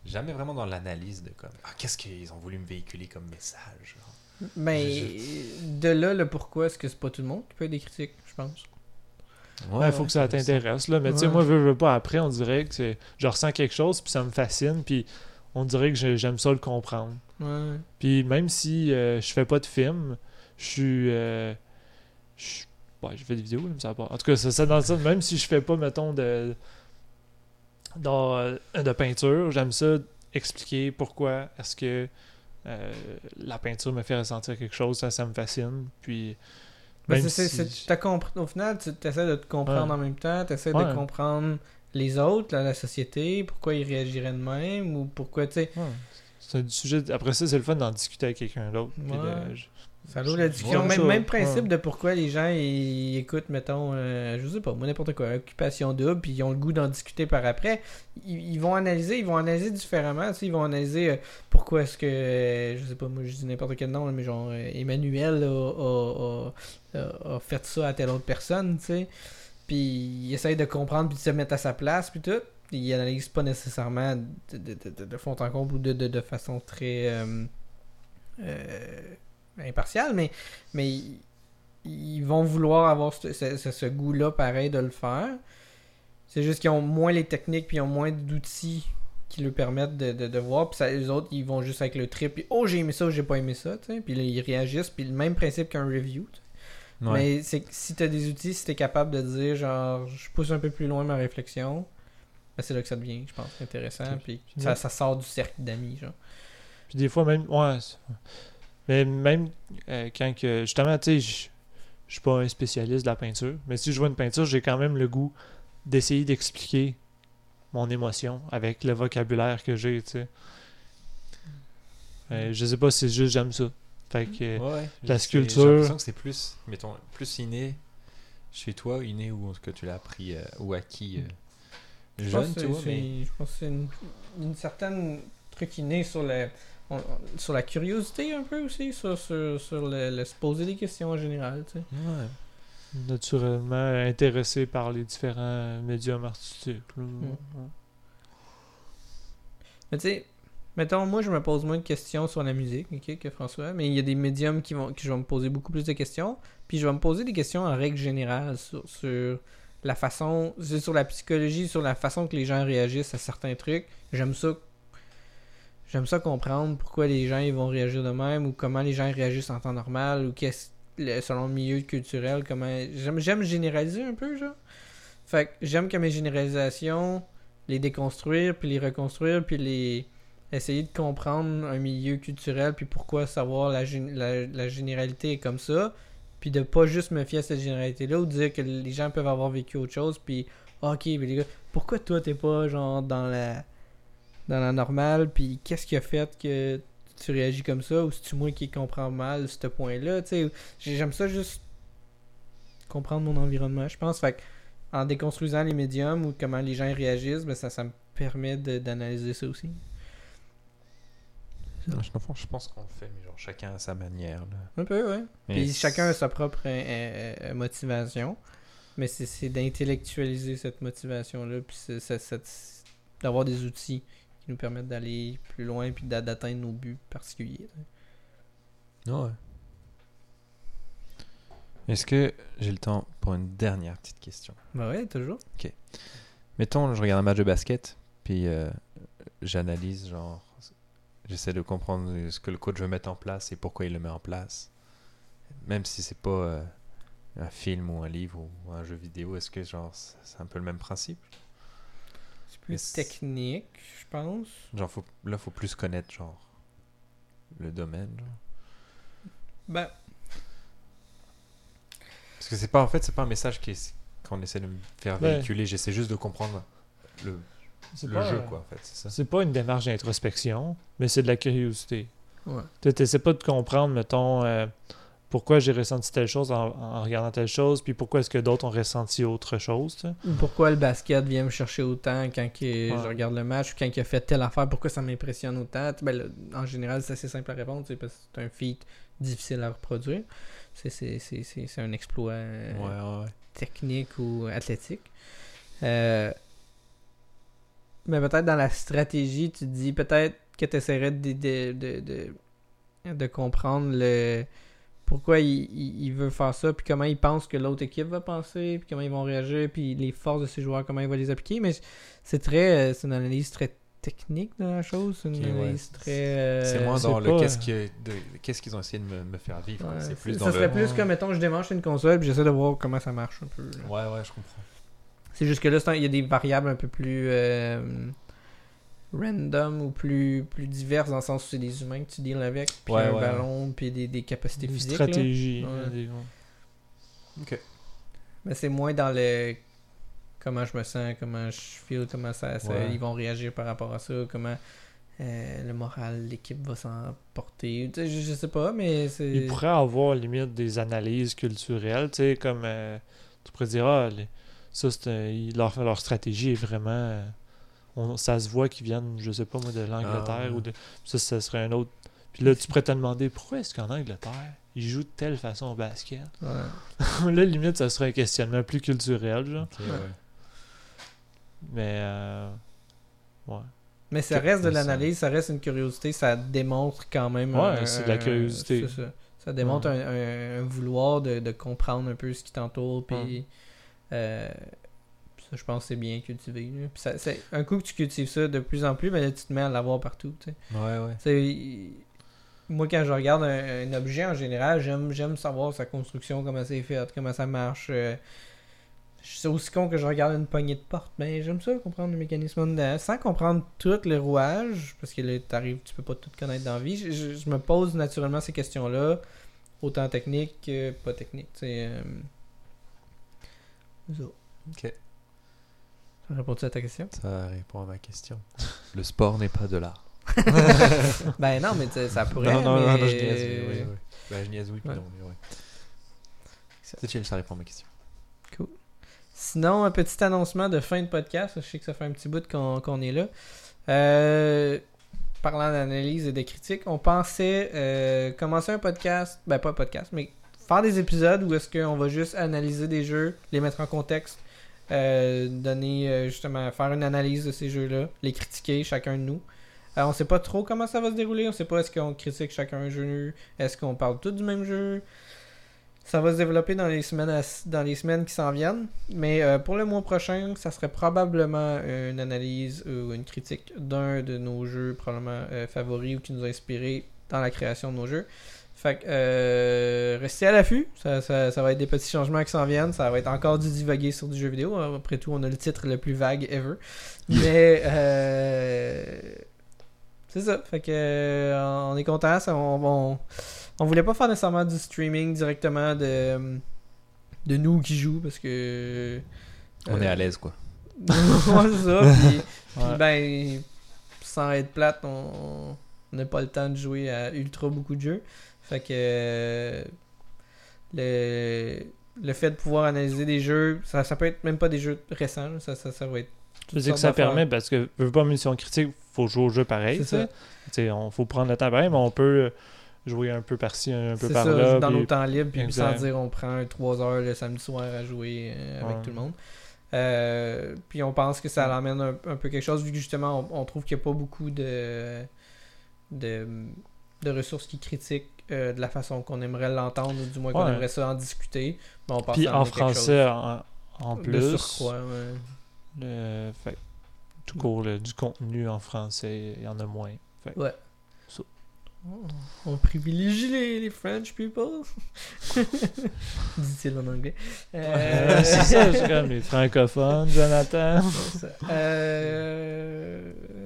jamais vraiment dans l'analyse de comme, ah, qu'est-ce qu'ils ont voulu me véhiculer comme message. genre. Mais de là, le pourquoi, est-ce que c'est pas tout le monde qui peut être des critiques, je pense. Ouais, il faut que ça t'intéresse, là. Mais tu sais, Ouais. moi, je veux pas. Après, on dirait que c'est... je ressens quelque chose, puis ça me fascine, puis on dirait que j'ai- j'aime ça le comprendre. Ouais. Puis même si euh, je fais pas de film, je suis. euh, je ouais, je fais des vidéos, mais ça va pas. En tout cas, c'est ça dans sens, même si je fais pas, mettons, de. Dans, euh, de peinture, j'aime ça expliquer pourquoi est-ce que euh, la peinture me fait ressentir quelque chose, ça, ça me fascine. Puis. Ben, même si- au final, tu essaies de te comprendre Ouais. en même temps, tu essaies Ouais. de comprendre les autres, la, la société, pourquoi ils réagiraient de même, ou pourquoi, tu sais, Ouais. C'est un sujet. Après ça, c'est le fun d'en discuter avec quelqu'un d'autre. Ça ouvre la discussion. Même, même principe ouais. de pourquoi les gens ils écoutent, mettons, euh, je sais pas, moi n'importe quoi, occupation double, puis ils ont le goût d'en discuter par après. Ils, ils vont analyser, ils vont analyser différemment, tu sais, ils vont analyser euh, pourquoi est-ce que, euh, je sais pas, moi je dis n'importe quel nom, mais genre euh, Emmanuel a, a- a- fait ça à telle autre personne, tu sais. puis il essaye de comprendre, puis de se mettre à sa place, puis tout. Il analyse pas nécessairement de, de, de, de fond en comble ou de, de, de façon très impartiale, mais, mais ils, vont vouloir avoir ce, ce- ce- ce goût-là pareil de le faire. C'est juste qu'ils ont moins les techniques, puis ils ont moins d'outils qui leur permettent de, de, de voir. Puis ça, les autres, ils vont juste avec le trip, puis oh, j'ai aimé ça ou j'ai pas aimé ça, tu sais. Puis là, ils réagissent, puis le même principe qu'un review. Ouais. Mais c'est si t'as des outils, si t'es capable de dire genre je pousse un peu plus loin ma réflexion, ben c'est là que ça devient, je pense, intéressant. Puis ça, ça sort du cercle d'amis, genre. Puis des fois, même. Ouais. Mais même euh, quand que. Justement, tu sais, je je suis pas un spécialiste de la peinture. Mais si je vois une peinture, j'ai quand même le goût d'essayer d'expliquer mon émotion avec le vocabulaire que j'ai, tu sais. Euh, je sais pas, c'est juste j'aime ça. Fait que. Ouais, la sculpture- J'ai l'impression que c'est plus, mettons, plus inné chez toi, inné ou que tu l'as appris euh, ou acquis euh, Je jeune, pense que tu vois. Mais... Je pense que c'est une, une certaine truc inné sur la, on- on- sur la curiosité un peu aussi, sur, sur, sur le, le se poser des questions en général, tu sais. Ouais. naturellement intéressé par les différents médiums artistiques. là. Mais tu sais, mettons, moi, je me pose moins de questions sur la musique, ok, que François, mais il y a des médiums qui vont, qui je vais me poser beaucoup plus de questions, puis je vais me poser des questions en règle générale sur, sur la façon, sur la psychologie, sur la façon que les gens réagissent à certains trucs. J'aime ça. J'aime ça comprendre pourquoi les gens ils vont réagir de même ou comment les gens réagissent en temps normal ou qu'est-ce selon le milieu culturel comment j'aime généraliser un peu genre. Fait que j'aime que mes généralisations les déconstruire, puis les reconstruire, puis les essayer de comprendre un milieu culturel, puis pourquoi savoir la, la, la généralité est comme ça, puis de pas juste me fier à cette généralité-là ou dire que les gens peuvent avoir vécu autre chose, puis ok, mais les gars, pourquoi toi t'es pas genre dans la dans la normale, puis qu'est-ce qui a fait que tu réagis comme ça, ou c'est-tu moi qui comprends mal ce point-là, tu sais, j'aime ça juste comprendre mon environnement, je pense, fait que en déconstruisant les médiums ou comment les gens réagissent, ben ça, ça me permet de- d'analyser ça aussi. Non, je, pense qu'on le fait, mais genre chacun à sa manière. Là. Un peu, ouais. Mais Puis chacun a sa propre euh, euh, motivation. Mais c'est- d'intellectualiser cette motivation-là, puis d'avoir des outils nous permettent d'aller plus loin, puis d'a- d'atteindre nos buts particuliers. Ouais. Est-ce que j'ai le temps pour une dernière petite question? Bah ouais, toujours. Mettons, je regarde un match de basket, puis euh, j'analyse, genre, j'essaie de comprendre ce que le coach veut mettre en place et pourquoi il le met en place. Même si c'est pas euh, un film ou un livre ou un jeu vidéo, est-ce que genre c'est un peu le même principe? Plus technique, je pense. Genre, faut, là, faut plus connaître, genre, le domaine. genre. Ben, Parce que c'est pas, en fait, c'est pas un message qu'on essaie de me faire Ouais. véhiculer, j'essaie juste de comprendre le, le pas, jeu, quoi, en fait, c'est ça. C'est pas une démarche d'introspection, mais c'est de la curiosité. ouais. Tu n'essaies pas de comprendre, mettons, euh, pourquoi j'ai ressenti telle chose en, en regardant telle chose, puis pourquoi est-ce que d'autres ont ressenti autre chose. tu sais. Ou pourquoi le basket vient me chercher autant quand que Ouais. je regarde le match ou quand il a fait telle affaire, pourquoi ça m'impressionne autant? Ben, en général, c'est assez simple à répondre, parce que c'est un feat difficile à reproduire. C'est- C'est c'est- c'est- c'est un exploit euh, Ouais, ouais, ouais. technique ou athlétique. Euh, mais peut-être dans la stratégie, tu te dis peut-être que tu essaierais de, de, de, de, de comprendre le pourquoi il, il- il veut faire ça, puis comment il pense que l'autre équipe va penser, puis comment ils vont réagir, puis les forces de ces joueurs, comment il va les appliquer. Mais c'est très, euh, c'est une analyse très technique de la chose, c'est une ouais. analyse très. euh, C'est moins dans le qu'est-ce qu'ils ont essayé de me, me faire vivre. ouais, c'est plus ça dans le. serait plus comme mettons je démange une console puis j'essaie de voir comment ça marche un peu. là. Ouais, ouais, je comprends. C'est juste que là, il y a des variables un peu plus euh, random ou plus, plus diverses dans le sens où c'est des humains que tu deals avec, puis Ouais, un ouais, ballon, puis des, des capacités Des physiques. là. stratégies. Ouais. hein, des- Mais c'est moins dans le comment je me sens, comment je feel, comment ça, ça- Ouais. ils vont réagir par rapport à ça, comment euh, le moral l'équipe va s'en porter. Je, je sais pas, mais c'est. Ils pourraient avoir limite des analyses culturelles, tu sais, comme euh, tu pourrais dire, ah, les- ça, c'est leur, leur stratégie est vraiment. On- ça se voit qu'ils viennent, je sais pas moi, de l'Angleterre Ah, ouais. ou de. Ça, ça serait un autre. Puis là, tu pourrais te demander pourquoi est-ce qu'en Angleterre, ils jouent de telle façon au basket? Ouais. là, limite, ça serait un questionnement plus culturel, genre. Ouais. Mais, euh, ouais. Mais ça reste de l'analyse, ça reste une curiosité, ça démontre quand même. Ouais, c'est de la curiosité. ça. Ça démontre un, un- un vouloir de, de comprendre un peu ce qui t'entoure. Puis, euh, ça, je pense que c'est bien cultivé. ça- un coup que tu cultives ça de plus en plus, ben là, tu te mets à l'avoir partout. Ouais, ouais. Moi, quand je regarde un, un objet en général, j'aime j'aime savoir sa construction, comment c'est fait, comment ça marche. euh, C'est aussi con que je regarde une poignée de porte, mais j'aime ça comprendre le mécanisme dedans, sans comprendre tout le rouage, parce que là, t'arrives, tu peux pas tout connaître dans la vie. Je, je- je me pose naturellement ces questions-là, autant techniques que pas techniques. euh. Ok. Ça répond-tu à ta question? Ça répond à ma question. Le sport n'est pas de l'art. ben non, mais ça pourrait. non, non, non, mais- non, je niaise. Oui, oui, oui. Ben, je niaise, oui, puis Ouais. non, mais ouais. C'est chill, ça répond à ma question. Sinon, un petit annoncement de fin de podcast. Je sais que ça fait un petit bout qu'on qu'on est là. Euh, parlant d'analyse et de critique, on pensait euh, commencer un podcast, ben pas un podcast, mais faire des épisodes où est-ce qu'on va juste analyser des jeux, les mettre en contexte, euh, donner euh, justement, faire une analyse de ces jeux-là, les critiquer chacun de nous. Euh, on sait pas trop comment ça va se dérouler, on sait pas est-ce qu'on critique chacun un jeu, est-ce qu'on parle tous du même jeu. Ça va se développer dans les semaines, dans les semaines qui s'en viennent. Mais euh, pour le mois prochain, ça serait probablement une analyse ou une critique d'un de nos jeux probablement favoris ou qui nous a inspiré dans la création de nos jeux. Fait que euh, restez à l'affût. Ça, ça- ça va être des petits changements qui s'en viennent. Ça va être encore du divaguer sur du jeu vidéo. Après tout, on a le titre le plus vague ever. Mais euh, c'est ça. Fait que euh, on est content. Ça, on, on, on voulait pas faire nécessairement du streaming directement de, de nous qui jouent parce que. On euh, est à l'aise, quoi. ça. Puis, Ouais. ben, sans être plate, on n'a pas le temps de jouer à ultra beaucoup de jeux. Fait que euh, le, le fait de pouvoir analyser des jeux, ça, ça peut être même pas des jeux récents, ça, ça, ça va être. Je veux dire que ça permet, parce que, veux pas mission critique, faut jouer au jeu pareil. C'est ça. tu. Tu on faut prendre le temps pareil, mais on peut jouer un peu par-ci, un peu par ça, là. dans puis- nos temps libres, puis Exact. sans dire on prend 3 heures le samedi soir à jouer euh, avec Ouais. tout le monde. Euh, puis on pense que ça l'emmène un, un peu quelque chose, vu que justement on, on trouve qu'il n'y a pas beaucoup de, de, de ressources qui critiquent euh, de la façon qu'on aimerait l'entendre, ou du moins qu'on Ouais. aimerait ça en discuter. Mais on pense Puis en français, en, de plus. surcroît, ouais. le- fait, tout court, le- du contenu en français, il y en a moins. Fait Ouais. Ça. On privilégie les, les French people. Dit-il en anglais. Euh, c'est ça, c'est comme les francophones, Jonathan.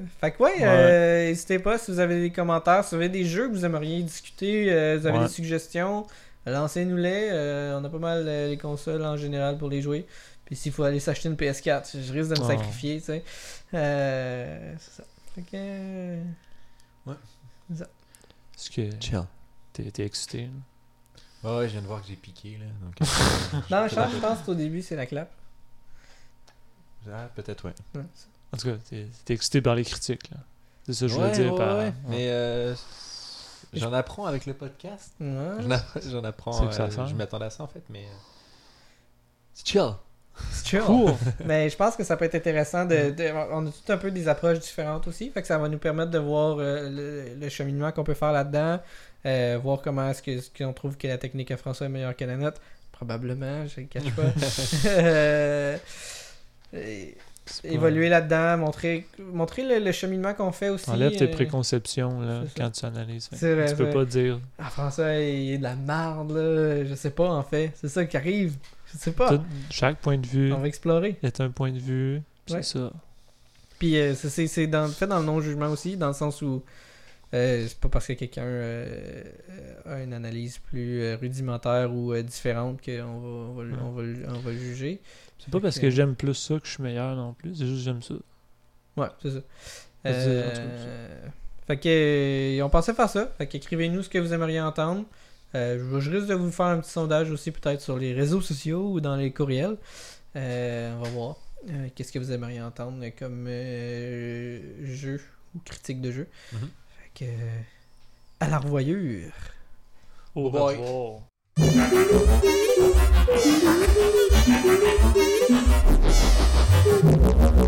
C'est ça. Fait que ouais, Ouais. euh, n'hésitez pas si vous avez des commentaires, si vous avez des jeux que vous aimeriez discuter, euh, vous avez Ouais. des suggestions, lancez-nous-les. Euh, on a pas mal euh, les consoles en général pour les jouer. Puis s'il faut aller s'acheter une PS4, je risque de me Ouais. sacrifier, tu sais. Euh, c'est ça. Fait que... euh, Est-ce que Chill. t'es t'es excité? là? Ouais, ouais, je viens de voir que j'ai piqué, là. Donc, Non, je pense, je pense qu'au début, c'est la clap. Ah, peut-être, ouais. Ouais. En tout cas, t'es excité par les critiques. là. C'est ça que je veux Ouais, dire ouais, par. ouais. ouais. Mais euh, j'en apprends avec le podcast. J'en apprends. C'est que ça euh, je m'attendais à ça, en fait, mais... euh, C'est chill. C'est chill. Cool! Mais je pense que ça peut être intéressant de, de- On a tout un peu des approches différentes aussi. Fait que ça va nous permettre de voir euh, le, le cheminement qu'on peut faire là-dedans. euh, voir comment est-ce qu'on trouve que la technique à François est meilleure que la nôtre. Probablement, je ne le cache pas. Euh, et- C'est pas- évoluer là-dedans, montrer, montrer le, le cheminement qu'on fait aussi. Enlève tes euh, préconceptions là, quand tu analyses. C'est vrai, tu peux vrai. pas dire. Ah, François, il est de la merde, là. Je sais pas, en fait. C'est ça qui arrive. Je sais pas. Tout- chaque point de vue On va explorer. est un point de vue. Ouais. C'est ça. Puis euh, c'est- dans, fait dans le non-jugement aussi, dans le sens où euh, c'est pas parce que quelqu'un euh, a une analyse plus euh, rudimentaire ou différente qu'on va, on va, Ouais. on va, on va le juger. C'est pas parce que j'aime plus ça que je suis meilleur non plus. C'est juste que j'aime ça. Ouais, c'est ça. C'est ça, Euh, en tout cas, fait que euh, on pensait faire ça. Fait qu'écrivez-nous ce que vous aimeriez entendre. Euh, je, risque de vous faire un petit sondage aussi peut-être sur les réseaux sociaux ou dans les courriels. Euh, on va voir. Euh, Qu'est-ce que vous aimeriez entendre comme euh, jeu ou critique de jeu. Mhm. Fait que À la revoyure. Au Bye Thank you.